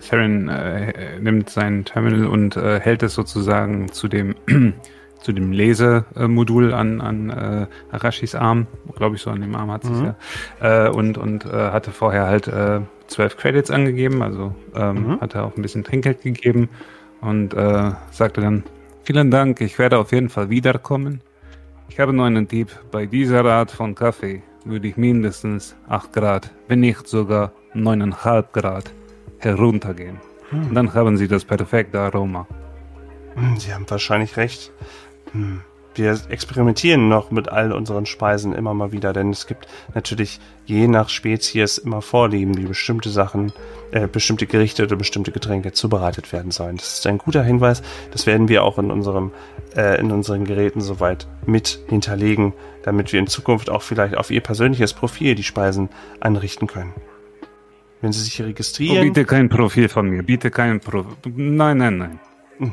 Saren äh, nimmt sein Terminal und äh, hält es sozusagen zu dem zu dem Lesemodul an, an äh, Arashis Arm, glaube ich so an dem Arm hat sie es mhm. ja, äh, und, und äh, hatte vorher halt äh, zwölf Credits angegeben, also ähm, mhm. hatte auch ein bisschen Trinkgeld gegeben und äh, sagte dann, vielen Dank, ich werde auf jeden Fall wiederkommen. Ich habe nur einen Tipp, bei dieser Art von Kaffee würde ich mindestens 8 Grad, wenn nicht sogar 9,5 Grad heruntergehen. Hm. Dann haben Sie das perfekte Aroma. Hm, Sie haben wahrscheinlich recht. Hm. Wir experimentieren noch mit all unseren Speisen immer mal wieder, denn es gibt natürlich je nach Spezies immer Vorlieben, wie bestimmte Sachen, äh, bestimmte Gerichte oder bestimmte Getränke zubereitet werden sollen. Das ist ein guter Hinweis. Das werden wir auch in unserem, äh, in unseren Geräten soweit mit hinterlegen, damit wir in Zukunft auch vielleicht auf Ihr persönliches Profil die Speisen anrichten können. Wenn Sie sich hier registrieren. Oh, bitte kein Profil von mir. Bitte kein Profil. Nein, nein, nein. Hm.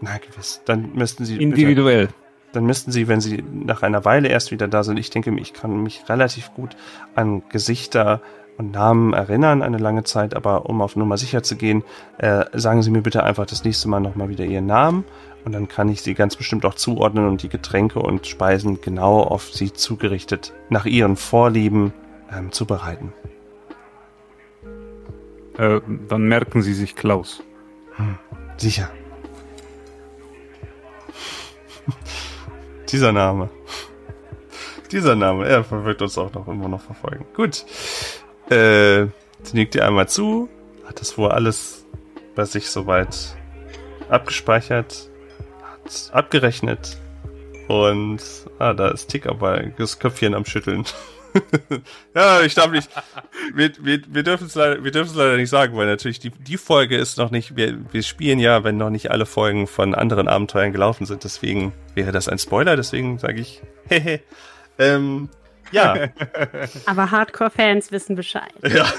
Na gewiss. Dann müssten Sie. Individuell. Bitte, dann müssten Sie, wenn Sie nach einer Weile erst wieder da sind, ich denke, ich kann mich relativ gut an Gesichter und Namen erinnern, eine lange Zeit, aber um auf Nummer sicher zu gehen, äh, sagen Sie mir bitte einfach das nächste Mal nochmal wieder Ihren Namen und dann kann ich Sie ganz bestimmt auch zuordnen und die Getränke und Speisen genau auf Sie zugerichtet nach Ihren Vorlieben ähm, zubereiten. Äh, dann merken Sie sich Klaus. Hm, sicher. Dieser Name. Dieser Name, er wird uns auch noch immer noch verfolgen. Gut. Äh, sie nickt ihr einmal zu, hat das wohl alles bei sich soweit abgespeichert, hat abgerechnet und ah, da ist Tick aber das Köpfchen am Schütteln. ja, ich darf nicht. Wir, wir, wir dürfen es leider, wir dürfen es leider nicht sagen, weil natürlich die, die Folge ist noch nicht. Wir, wir spielen ja, wenn noch nicht alle Folgen von anderen Abenteuern gelaufen sind. Deswegen wäre das ein Spoiler. Deswegen sage ich, hehe. ähm, ja. Aber Hardcore-Fans wissen Bescheid. Ja.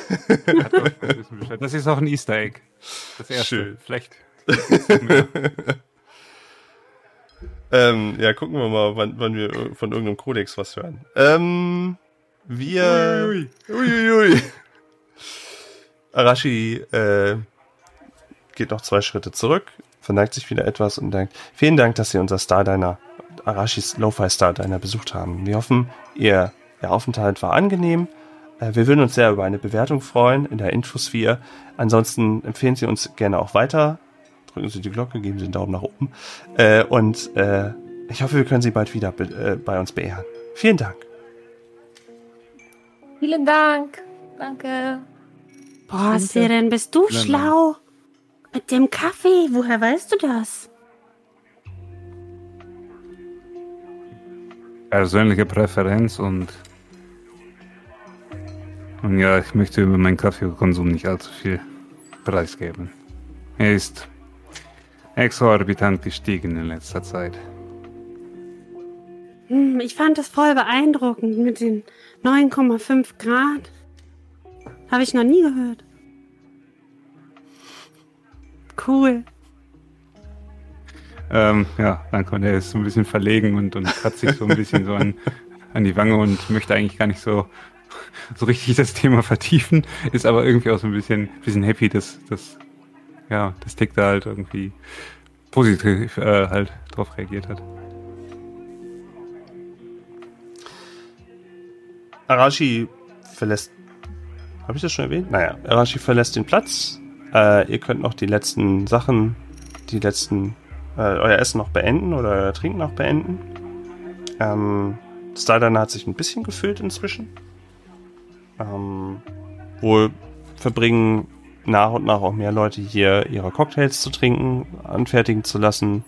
Das ist auch ein Easter Egg. Das erste. Schön. Vielleicht. ähm, ja, gucken wir mal, wann, wann wir von irgendeinem Kodex was hören. Ähm, wir. Uiuiui. Uiuiui. Arashi äh, geht noch zwei Schritte zurück, verneigt sich wieder etwas und denkt: Vielen Dank, dass Sie unser Stardiner, Arashis Lo-Fi Stardiner besucht haben. Wir hoffen, Ihr, Ihr Aufenthalt war angenehm. Äh, wir würden uns sehr über eine Bewertung freuen in der Infosphere. Ansonsten empfehlen Sie uns gerne auch weiter. Drücken Sie die Glocke, geben Sie einen Daumen nach oben. Äh, und äh, ich hoffe, wir können Sie bald wieder äh, bei uns beehren. Vielen Dank. Vielen Dank. Danke. Boah, Seren, bist du schlau? Mit dem Kaffee, woher weißt du das? Persönliche Präferenz und. Und ja, ich möchte über meinen Kaffeekonsum nicht allzu viel preisgeben. Er ist exorbitant gestiegen in letzter Zeit. Hm, ich fand das voll beeindruckend mit den 9,5 Grad. Habe ich noch nie gehört. Cool. Ähm, ja, danke. Und er ist so ein bisschen verlegen und, und kratzt sich so ein bisschen so an, an die Wange und möchte eigentlich gar nicht so, so richtig das Thema vertiefen, ist aber irgendwie auch so ein bisschen, bisschen happy, dass, dass ja, das Tick da halt irgendwie positiv äh, halt drauf reagiert hat. Arashi verlässt. Habe ich das schon erwähnt? Naja, Arashi verlässt den Platz. Äh, ihr könnt noch die letzten Sachen, die letzten, äh, euer Essen noch beenden oder euer Trinken noch beenden. Ähm, Stardana hat sich ein bisschen gefüllt inzwischen. Ähm, wohl verbringen nach und nach auch mehr Leute hier ihre Cocktails zu trinken, anfertigen zu lassen.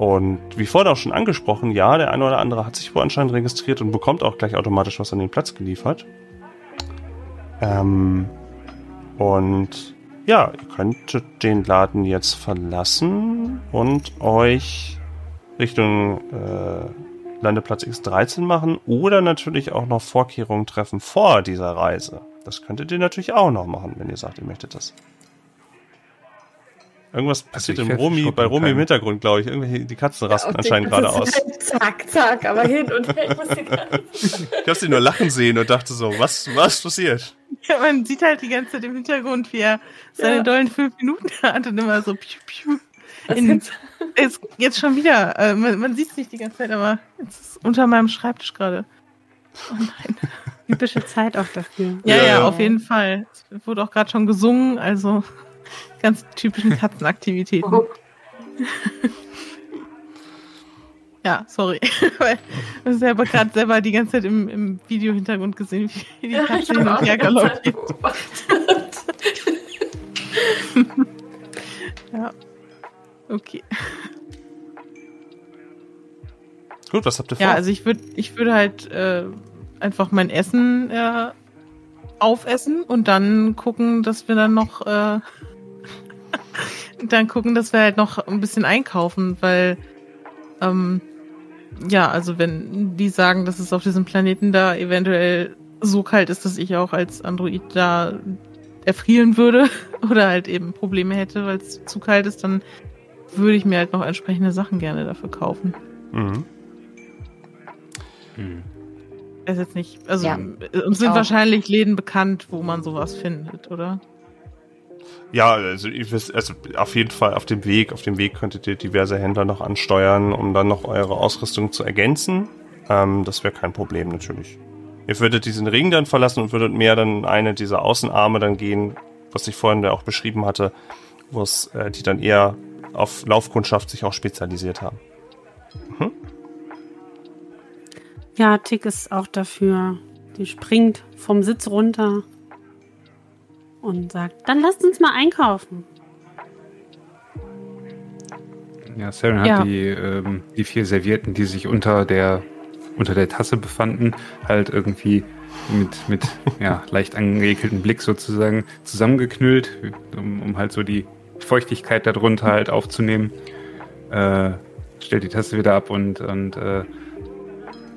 Und wie vorhin auch schon angesprochen, ja, der eine oder andere hat sich wohl anscheinend registriert und bekommt auch gleich automatisch was an den Platz geliefert. Ähm, und ja, ihr könntet den Laden jetzt verlassen und euch Richtung äh, Landeplatz X13 machen oder natürlich auch noch Vorkehrungen treffen vor dieser Reise. Das könntet ihr natürlich auch noch machen, wenn ihr sagt, ihr möchtet das. Irgendwas passiert ich im schocken bei Romy im. Hintergrund, glaube ich. Irgendwelche, die Katzen rasten Auf anscheinend gerade aus. Zack, zack, aber hin und her. Ich wusste gar nicht. Ich habe sie nur lachen sehen und dachte so, was, was passiert? Ja, man sieht halt die ganze Zeit im Hintergrund, wie er seine Ja. dollen fünf Minuten hat und immer so piu, piu. In, ist jetzt schon wieder. Äh, man man sieht es nicht die ganze Zeit, aber es ist unter meinem Schreibtisch gerade. Oh nein. Typische Zeit auch dafür. Ja, ja, Ja. auf jeden Fall. Es wurde auch gerade schon gesungen, also ganz typischen Katzenaktivitäten. Oh. Ja, sorry. Weil ich selber gerade selber die ganze Zeit im, im Video-Hintergrund gesehen, wie die Ja, Katze hin habe und her galoppiert. Ja. Okay. Gut, was habt ihr vor? Ja, also ich würde ich würde halt äh, einfach mein Essen äh, aufessen und dann gucken, dass wir dann noch äh, dann gucken, dass wir halt noch ein bisschen einkaufen, weil ähm, ja, also wenn die sagen, dass es auf diesem Planeten da eventuell so kalt ist, dass ich auch als Android da erfrieren würde oder halt eben Probleme hätte, weil es zu kalt ist, dann würde ich mir halt noch entsprechende Sachen gerne dafür kaufen. mhm. Hm. weiß jetzt nicht. Also Ja, uns sind auch. wahrscheinlich Läden bekannt, wo man sowas findet, oder? Ja, also also auf jeden Fall auf dem Weg, auf dem Weg könntet ihr diverse Händler noch ansteuern, um dann noch eure Ausrüstung zu ergänzen. Ähm, das wäre kein Problem natürlich. Ihr würdet diesen Ring dann verlassen und würdet mehr dann eine dieser Außenarme dann gehen, was ich vorhin ja auch beschrieben hatte, wo es äh, die dann eher auf Laufkundschaft sich auch spezialisiert haben. Ja, Tick ist auch dafür. Die springt vom Sitz runter und sagt, dann lasst uns mal einkaufen. Ja, Saren hat Ja. die, ähm, die vier Servietten, die sich unter der, unter der Tasse befanden, halt irgendwie mit, mit ja, leicht angeekeltem Blick sozusagen zusammengeknüllt, um, um halt so die Feuchtigkeit darunter halt aufzunehmen. Äh, stellt die Tasse wieder ab und, und äh,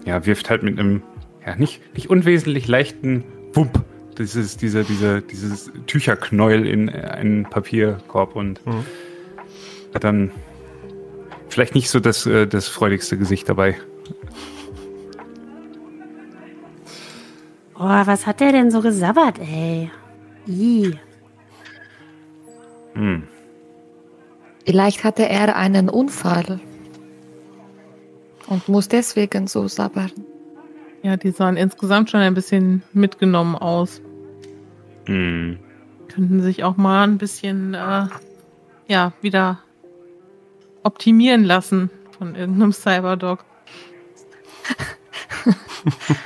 ja, wirft halt mit einem ja, nicht, nicht unwesentlich leichten Wump dieses, diese, diese, dieses Tücherknäuel in einen Papierkorb und Mhm. hat dann vielleicht nicht so das, äh, das freudigste Gesicht dabei. Oh, was hat der denn so gesabbert, ey? Ih. Hm. Vielleicht hatte er einen Unfall und muss deswegen so sabbern. Ja, die sahen insgesamt schon ein bisschen mitgenommen aus. Hm. Könnten sich auch mal ein bisschen, äh, ja, wieder optimieren lassen von irgendeinem Cyberdog.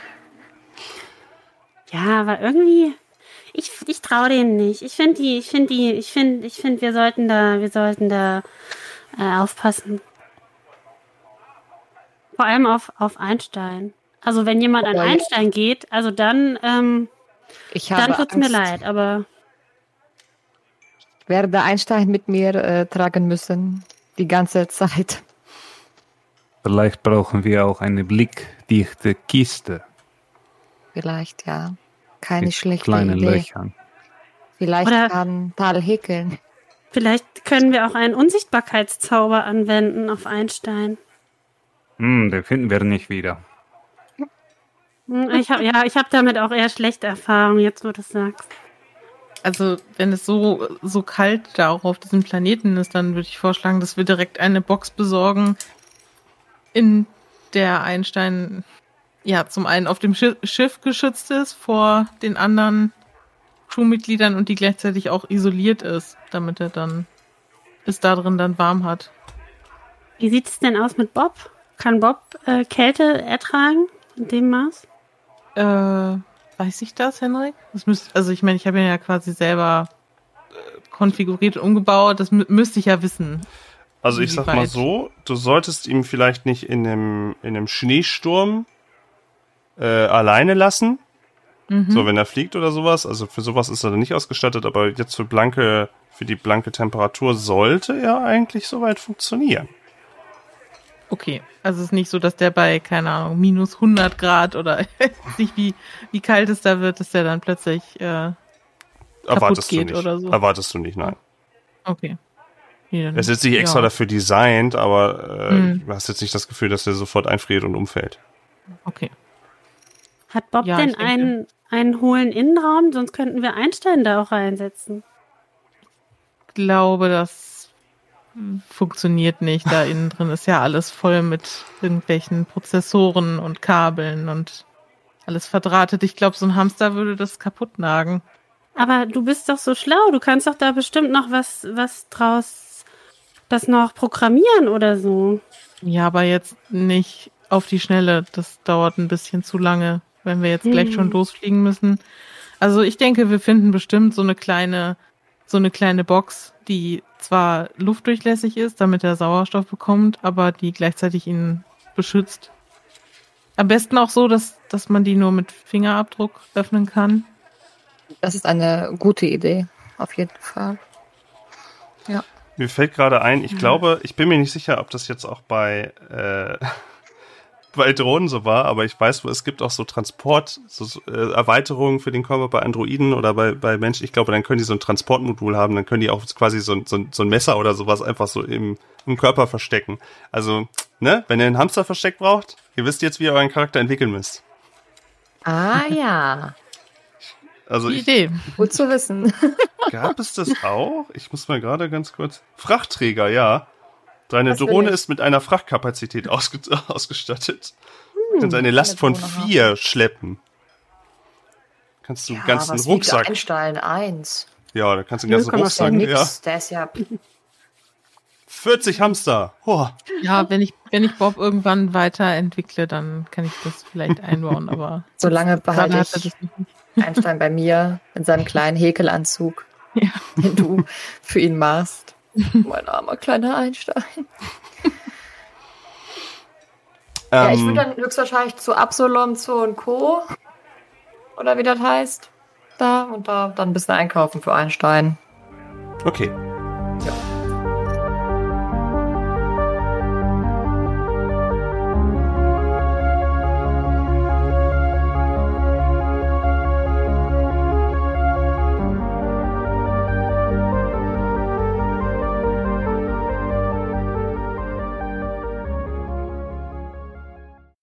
Ja, aber irgendwie, ich, ich traue denen nicht. Ich finde die, ich finde die, ich finde, ich finde, wir sollten da, wir sollten da äh, aufpassen. Vor allem auf, auf Einstein. Also wenn jemand an. Einstein geht, also dann, ähm, dann tut's mir leid, aber Ich werde Einstein mit mir äh, tragen müssen. Die ganze Zeit. Vielleicht brauchen wir auch eine blickdichte Kiste Vielleicht, ja. Keine mit schlechte kleinen Idee. Löchern. Vielleicht Oder- kann Tal häkeln. vielleicht können wir auch einen Unsichtbarkeitszauber anwenden auf Einstein. Hm, den finden wir nicht wieder. Hm, Ich habe ja, ich habe damit auch eher schlechte Erfahrungen, jetzt wo du das sagst. Also, wenn es so, so kalt da auch auf diesem Planeten ist, dann würde ich vorschlagen, dass wir direkt eine Box besorgen, in der Einstein ja zum einen auf dem Schi Schiff geschützt ist vor den anderen Crewmitgliedern und die gleichzeitig auch isoliert ist, damit er dann es da drin dann warm hat. Wie sieht es denn aus mit Bob? Kann Bob äh, Kälte ertragen in dem Maß? Äh, weiß ich das, Henrik? Das müsst, also ich meine, ich habe ihn ja quasi selber äh, konfiguriert und umgebaut. Das mü müsste ich ja wissen. Also ich sag mal so, du solltest ihm vielleicht nicht in einem, in einem Schneesturm äh, alleine lassen. Mhm. So, wenn er fliegt oder sowas. Also für sowas ist er dann nicht ausgestattet, aber jetzt für blanke, für die blanke Temperatur sollte er eigentlich soweit funktionieren. Okay, also es ist nicht so, dass der bei, keine Ahnung, minus 100 Grad oder ich nicht, wie, wie kalt es da wird, dass der dann plötzlich, äh, Erwartest geht du nicht. oder so. Erwartest du nicht, nein. okay. Nee, Es ist nicht extra ja. dafür designt, aber äh, Mhm. du hast jetzt nicht das Gefühl, dass er sofort einfriert und umfällt. Okay. Hat Bob Ja, denn ich einen, einen hohlen Innenraum? Sonst könnten wir Einstein da auch reinsetzen. glaube, das funktioniert nicht. Da innen drin ist ja alles voll mit irgendwelchen Prozessoren und Kabeln und alles verdrahtet. Ich glaube, so ein Hamster würde das kaputt nagen. Aber du bist doch so schlau. Du kannst doch da bestimmt noch was, was draus, das noch programmieren oder so. Ja, aber jetzt nicht auf die Schnelle. Das dauert ein bisschen zu lange, wenn wir jetzt gleich Hm. schon losfliegen müssen. Also ich denke, wir finden bestimmt so eine kleine, so eine kleine Box, die zwar luftdurchlässig ist, damit er Sauerstoff bekommt, aber die gleichzeitig ihn beschützt. Am besten auch so, dass, dass man die nur mit Fingerabdruck öffnen kann. Das ist eine gute Idee. Auf jeden Fall. Mir fällt gerade ein, ich glaube, ich bin mir nicht sicher, ob das jetzt auch bei, äh, bei Drohnen so war, aber ich weiß, es gibt auch so Transport, so, äh, Erweiterungen für den Körper bei Androiden oder bei, bei Menschen. Ich glaube, dann können die so ein Transportmodul haben, dann können die auch quasi so, ein- so, ein- so ein Messer oder sowas einfach so im, im Körper verstecken. Also, ne, wenn ihr einen Hamster versteckt braucht, ihr wisst jetzt, wie ihr euren Charakter entwickeln müsst. Ah ja. Also Die ich, Idee. Gut zu wissen. Gab es das auch? Ich muss mal gerade ganz kurz. Frachtträger, ja. Deine Das Drohne ist mit einer Frachtkapazität ausge ausgestattet. Du kannst eine Last von Drohne haben. vier schleppen. Kannst du einen ganzen was wiegt Rucksack. Einstein eins. Ja, da kannst du einen ganzen 0,5 Rucksack. Nix. Ja. Der ist ja 40 Hamster. Boah. Ja, wenn ich, wenn ich Bob irgendwann weiterentwickle, dann kann ich das vielleicht einbauen, aber Solange behalte ich das nicht. Einstein bei mir in seinem kleinen Häkelanzug, Ja. den du für ihn machst. Mein armer kleiner Einstein. ja, ich Ähm, würde dann höchstwahrscheinlich zu Absalom, zu und Co. Oder wie das heißt. Da und da dann ein bisschen einkaufen für Einstein. okay. Ja.